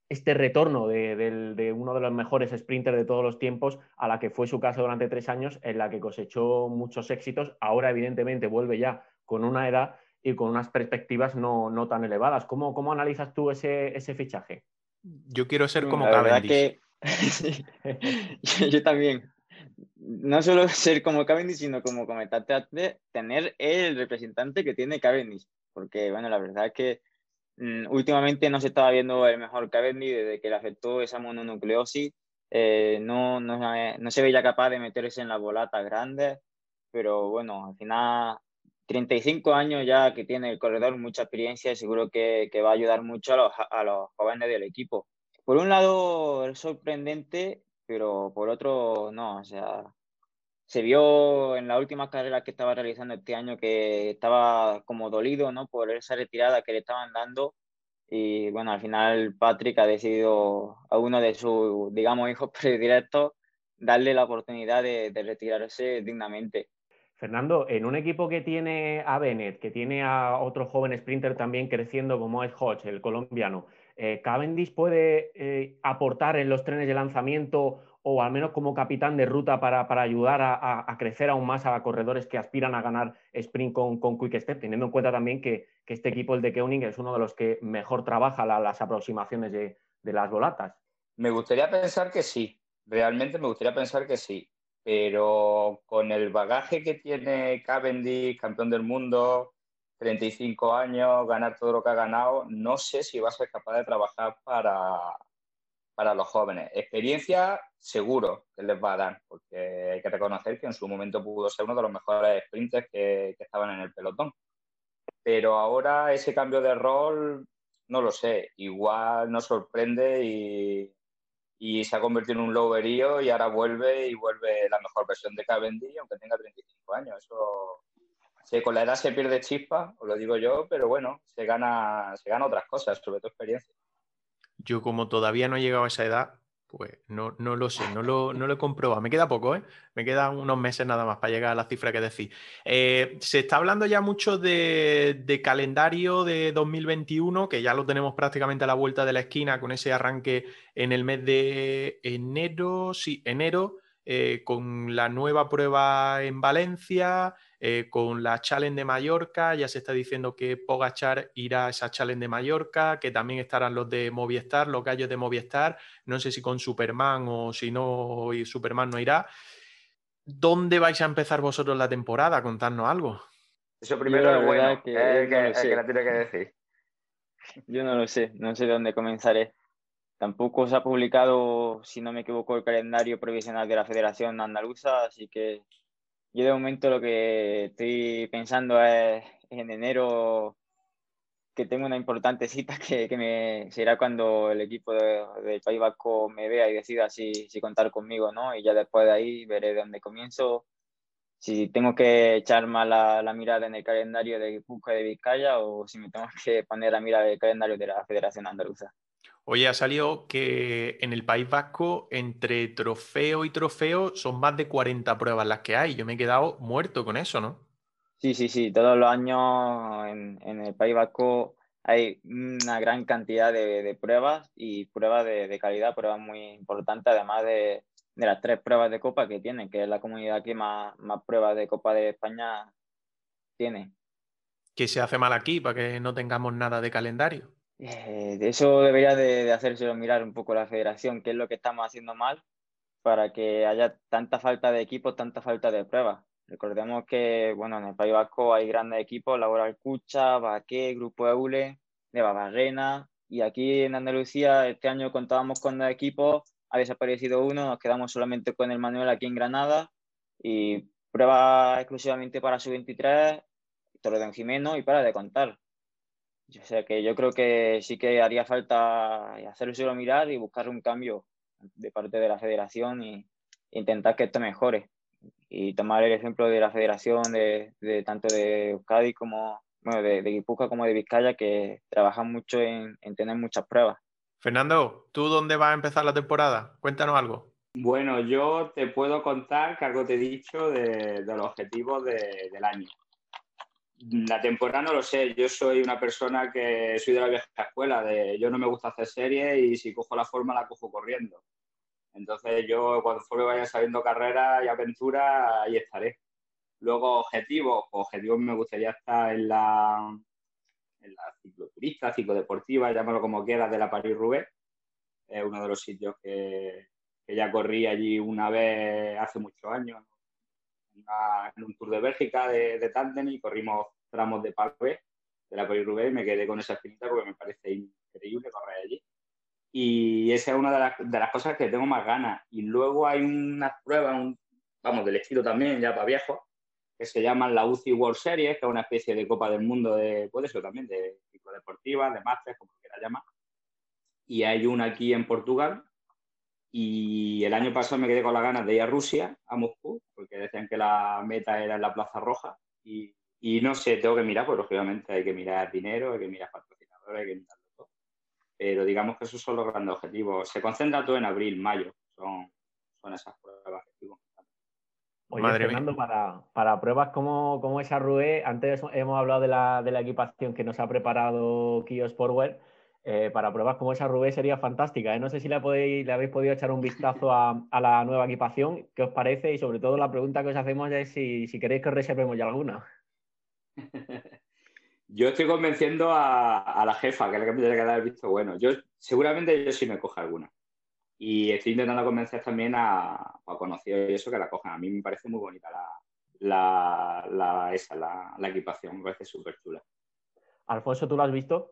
este retorno de, uno de los mejores sprinters de todos los tiempos a la que fue su caso durante tres años, en la que cosechó muchos éxitos. Ahora, evidentemente, vuelve ya con una edad y con unas perspectivas no, tan elevadas. ¿Cómo, ¿Cómo, analizas tú ese, ese fichaje? Yo quiero ser como Cavendish. yo también no solo ser como Cavendish, sino como comentaste tener el representante que tiene Cavendish. Porque, bueno, la verdad es que mm, últimamente no se estaba viendo el mejor Cavendish desde que le afectó esa mononucleosis. Eh, no, no, no, se veía capaz de meterse en las bolatas grandes, pero bueno, al final 35 años ya que tiene el corredor, mucha experiencia y seguro que, que va a ayudar mucho a los, a los jóvenes del equipo. Por un lado, es sorprendente pero por otro no, o sea, se vio en la última carrera que estaba realizando este año que estaba como dolido, ¿no? Por esa retirada que le estaban dando y bueno, al final Patrick ha decidido a uno de sus, digamos, hijos predirectos darle la oportunidad de, de retirarse dignamente. Fernando, en un equipo que tiene a Bennett, que tiene a otro joven sprinter también creciendo como es Hodge, el colombiano, eh, ¿Cavendish puede eh, aportar en los trenes de lanzamiento o al menos como capitán de ruta para, ayudar a, crecer aún más a corredores que aspiran a ganar sprint con, con Quick Step, teniendo en cuenta también que, este equipo, el de Keuning, es uno de los que mejor trabaja las aproximaciones de, de las volatas? Me gustaría pensar que sí, realmente me gustaría pensar que sí pero con el bagaje que tiene Cavendish, campeón del mundo, 35 años, ganar todo lo que ha ganado, no sé si va a ser capaz de trabajar para, para los jóvenes. Experiencia, seguro que les va a dar, porque hay que reconocer que en su momento pudo ser uno de los mejores sprinters que, que estaban en el pelotón. Pero ahora ese cambio de rol, no lo sé, igual nos sorprende y, y se ha convertido en un loberío y ahora vuelve y vuelve la mejor versión de Cavendish, aunque tenga 35 años. Eso con la edad se pierde chispa, os lo digo yo, pero bueno, se gana, se gana otras cosas, sobre todo experiencia. Yo como todavía no he llegado a esa edad, pues no, no lo sé, no lo, no lo, he comprobado. Me queda poco, ¿eh? Me quedan unos meses nada más para llegar a la cifra que decís. Eh, se está hablando ya mucho de, de, calendario de 2021, que ya lo tenemos prácticamente a la vuelta de la esquina con ese arranque en el mes de enero, sí, enero, eh, con la nueva prueba en Valencia, eh, con la Challenge de Mallorca, ya se está diciendo que Pogachar irá a esa Challenge de Mallorca, que también estarán los de Movistar, los gallos de Movistar, no sé si con Superman o si no, y Superman no irá. ¿Dónde vais a empezar vosotros la temporada? Contarnos algo. Eso primero es bueno, que, que, la tiene que decir. Yo no lo sé, no sé dónde comenzaré. Tampoco se ha publicado, si no me equivoco, el calendario provisional de la Federación Andaluza, así que yo de momento lo que estoy pensando es en enero que tengo una importante cita que, que me será cuando el equipo del País Vasco me vea y decida si, si contar conmigo, ¿no? Y ya después de ahí veré de dónde comienzo, si tengo que echar más la, la, mirada en el calendario de Cusco de Vizcaya o si me tengo que poner la mirada en el calendario de la Federación Andaluza. Oye, ha salido que en el País Vasco, entre trofeo y trofeo, son más de 40 pruebas las que hay. Yo me he quedado muerto con eso, ¿no? Sí, sí, sí. Todos los años en, el País Vasco hay una gran cantidad de, pruebas y pruebas de, calidad, pruebas muy importantes, además de, las tres pruebas de Copa que tienen, que es la comunidad que más, más pruebas de Copa de España tiene. ¿Qué se hace mal aquí para que no tengamos nada de calendario? Eh, eso debería de, de mirar un poco la federación, qué es lo que estamos haciendo mal para que haya tanta falta de equipos, tanta falta de pruebas. Recordemos que, bueno, en el País Vasco hay grandes equipos, Laboral Cucha, Baqué, Grupo Eule, de Barrena, y aquí en Andalucía este año contábamos con dos equipos, ha desaparecido uno, nos quedamos solamente con el Manuel aquí en Granada, y prueba exclusivamente para su 23, Torredón Jimeno, y para de contar. O sea que yo creo que sí que haría falta hacerlo mirar y buscar un cambio de parte de la federación e intentar que esto mejore. Y tomar el ejemplo de la federación de, tanto de Euskadi como bueno, de, de como de Vizcaya, que trabajan mucho en, tener muchas pruebas. Fernando, ¿tú dónde vas a empezar la temporada? Cuéntanos algo. Bueno, yo te puedo contar que algo te he dicho de, los objetivos del año. La temporada no lo sé, yo soy una persona que soy de la vieja escuela, de yo no me gusta hacer series y si cojo la forma la cojo corriendo. Entonces yo cuando vaya saliendo carrera y aventura, ahí estaré. Luego objetivos, pues objetivos me gustaría estar en la, en la cicloturista, ciclodeportiva, llámalo como quieras, de la París-Roubaix. Es uno de los sitios que, que ya corrí allí una vez hace muchos años, en un Tour de Bélgica de, de tándem y corrimos tramos de pavé de la Paris Roubaix y me quedé con esa espinita porque me parece increíble correr allí. Y esa es una de las, de las cosas que tengo más ganas. Y luego hay unas pruebas, vamos, del estilo también, ya para viejos, que se llaman la UCI World Series, que es una especie de Copa del Mundo de, puede ser también, de deportiva, de máster, como quiera llamar. Y hay una aquí en Portugal, Y el año pasado me quedé con las ganas de ir a Rusia, a Moscú, porque decían que la meta era en la Plaza Roja. Y, y no sé, tengo que mirar, pues lógicamente hay que mirar dinero, hay que mirar patrocinadores, hay que mirar todo. Pero digamos que esos son los grandes objetivos. Se concentra todo en abril, mayo, son, son esas pruebas que Oye, Fernando, para, para, pruebas como, como esa Rue, antes hemos hablado de la, de la equipación que nos ha preparado Kio Sportwear. Eh, para pruebas como esa Rubé sería fantástica. ¿eh? No sé si le, podéis, le habéis podido echar un vistazo a, a, la nueva equipación, qué os parece y sobre todo la pregunta que os hacemos es si, si queréis que os reservemos ya alguna. Yo estoy convenciendo a, a, la jefa, que es la que me tiene que dar el visto bueno. Yo seguramente yo sí me cojo alguna. Y estoy intentando convencer también a, a conocidos y eso que la cojan. A mí me parece muy bonita la, la, la esa, la, la equipación, me parece súper chula. Alfonso, ¿tú la has visto?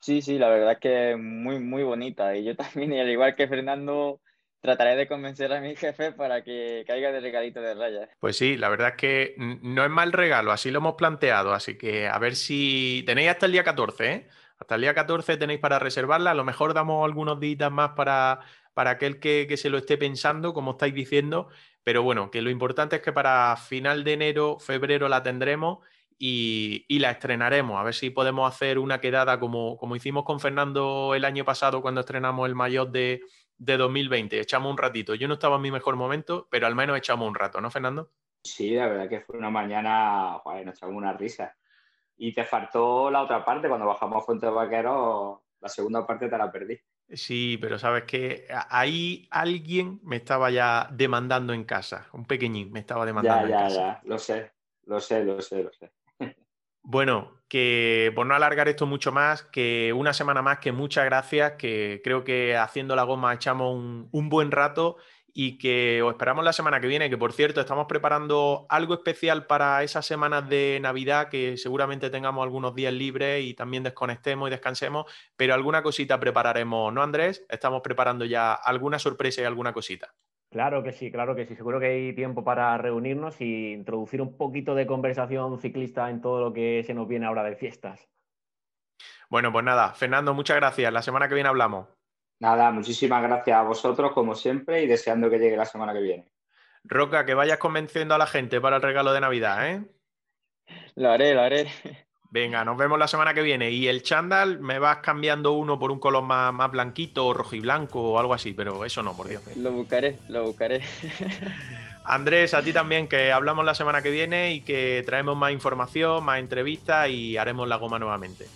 Sí, sí, la verdad es que es muy, muy bonita. Y yo también, y al igual que Fernando, trataré de convencer a mi jefe para que caiga de regalito de rayas. Pues sí, la verdad es que no es mal regalo, así lo hemos planteado. Así que a ver si tenéis hasta el día 14, ¿eh? Hasta el día 14 tenéis para reservarla. A lo mejor damos algunos días más para, para aquel que, que se lo esté pensando, como estáis diciendo. Pero bueno, que lo importante es que para final de enero, febrero la tendremos y, la estrenaremos. A ver si podemos hacer una quedada como, como hicimos con Fernando el año pasado cuando estrenamos el mayor de, de 2020. Echamos un ratito. Yo no estaba en mi mejor momento, pero al menos echamos un rato, ¿no, Fernando? Sí, la verdad que fue una mañana, joder, nos echamos una risa. Y te faltó la otra parte, cuando bajamos a Fuente Vaquero, la segunda parte te la perdí. Sí, pero sabes que ahí alguien me estaba ya demandando en casa, un pequeñín me estaba demandando ya, en casa. Ya, ya, lo sé, lo sé, lo sé, lo sé. Bueno, que por no alargar esto mucho más, que una semana más, que muchas gracias, que creo que haciendo la goma echamos un, un, buen rato y que os esperamos la semana que viene, que por cierto estamos preparando algo especial para esas semanas de Navidad, que seguramente tengamos algunos días libres y también desconectemos y descansemos, pero alguna cosita prepararemos, ¿no Andrés? Estamos preparando ya alguna sorpresa y alguna cosita. Claro que sí, claro que sí. Seguro que hay tiempo para reunirnos y introducir un poquito de conversación ciclista en todo lo que se nos viene ahora de fiestas. Bueno, pues nada, Fernando, muchas gracias. La semana que viene hablamos. Nada, muchísimas gracias a vosotros, como siempre, y deseando que llegue la semana que viene. Roca, que vayas convenciendo a la gente para el regalo de Navidad, ¿eh? Lo haré, lo haré. Venga, nos vemos la semana que viene. Y el chándal me vas cambiando uno por un color más, más blanquito, rojo y blanco o algo así, pero eso no, por Dios. Lo buscaré, lo buscaré. Andrés, a ti también, que hablamos la semana que viene y que traemos más información, más entrevistas y haremos la goma nuevamente.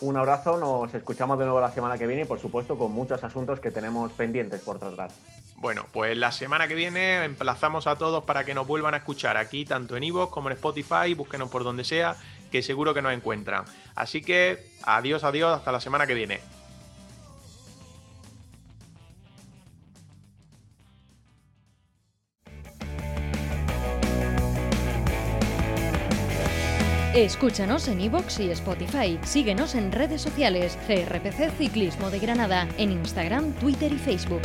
Un abrazo, nos escuchamos de nuevo la semana que viene y por supuesto con muchos asuntos que tenemos pendientes por tratar. Bueno, pues la semana que viene emplazamos a todos para que nos vuelvan a escuchar aquí, tanto en Ivo como en Spotify, búsquenos por donde sea que seguro que nos encuentran. Así que adiós, adiós, hasta la semana que viene. Escúchanos en iVoox y Spotify. Síguenos en redes sociales. GRPC Ciclismo de Granada. En Instagram, Twitter y Facebook.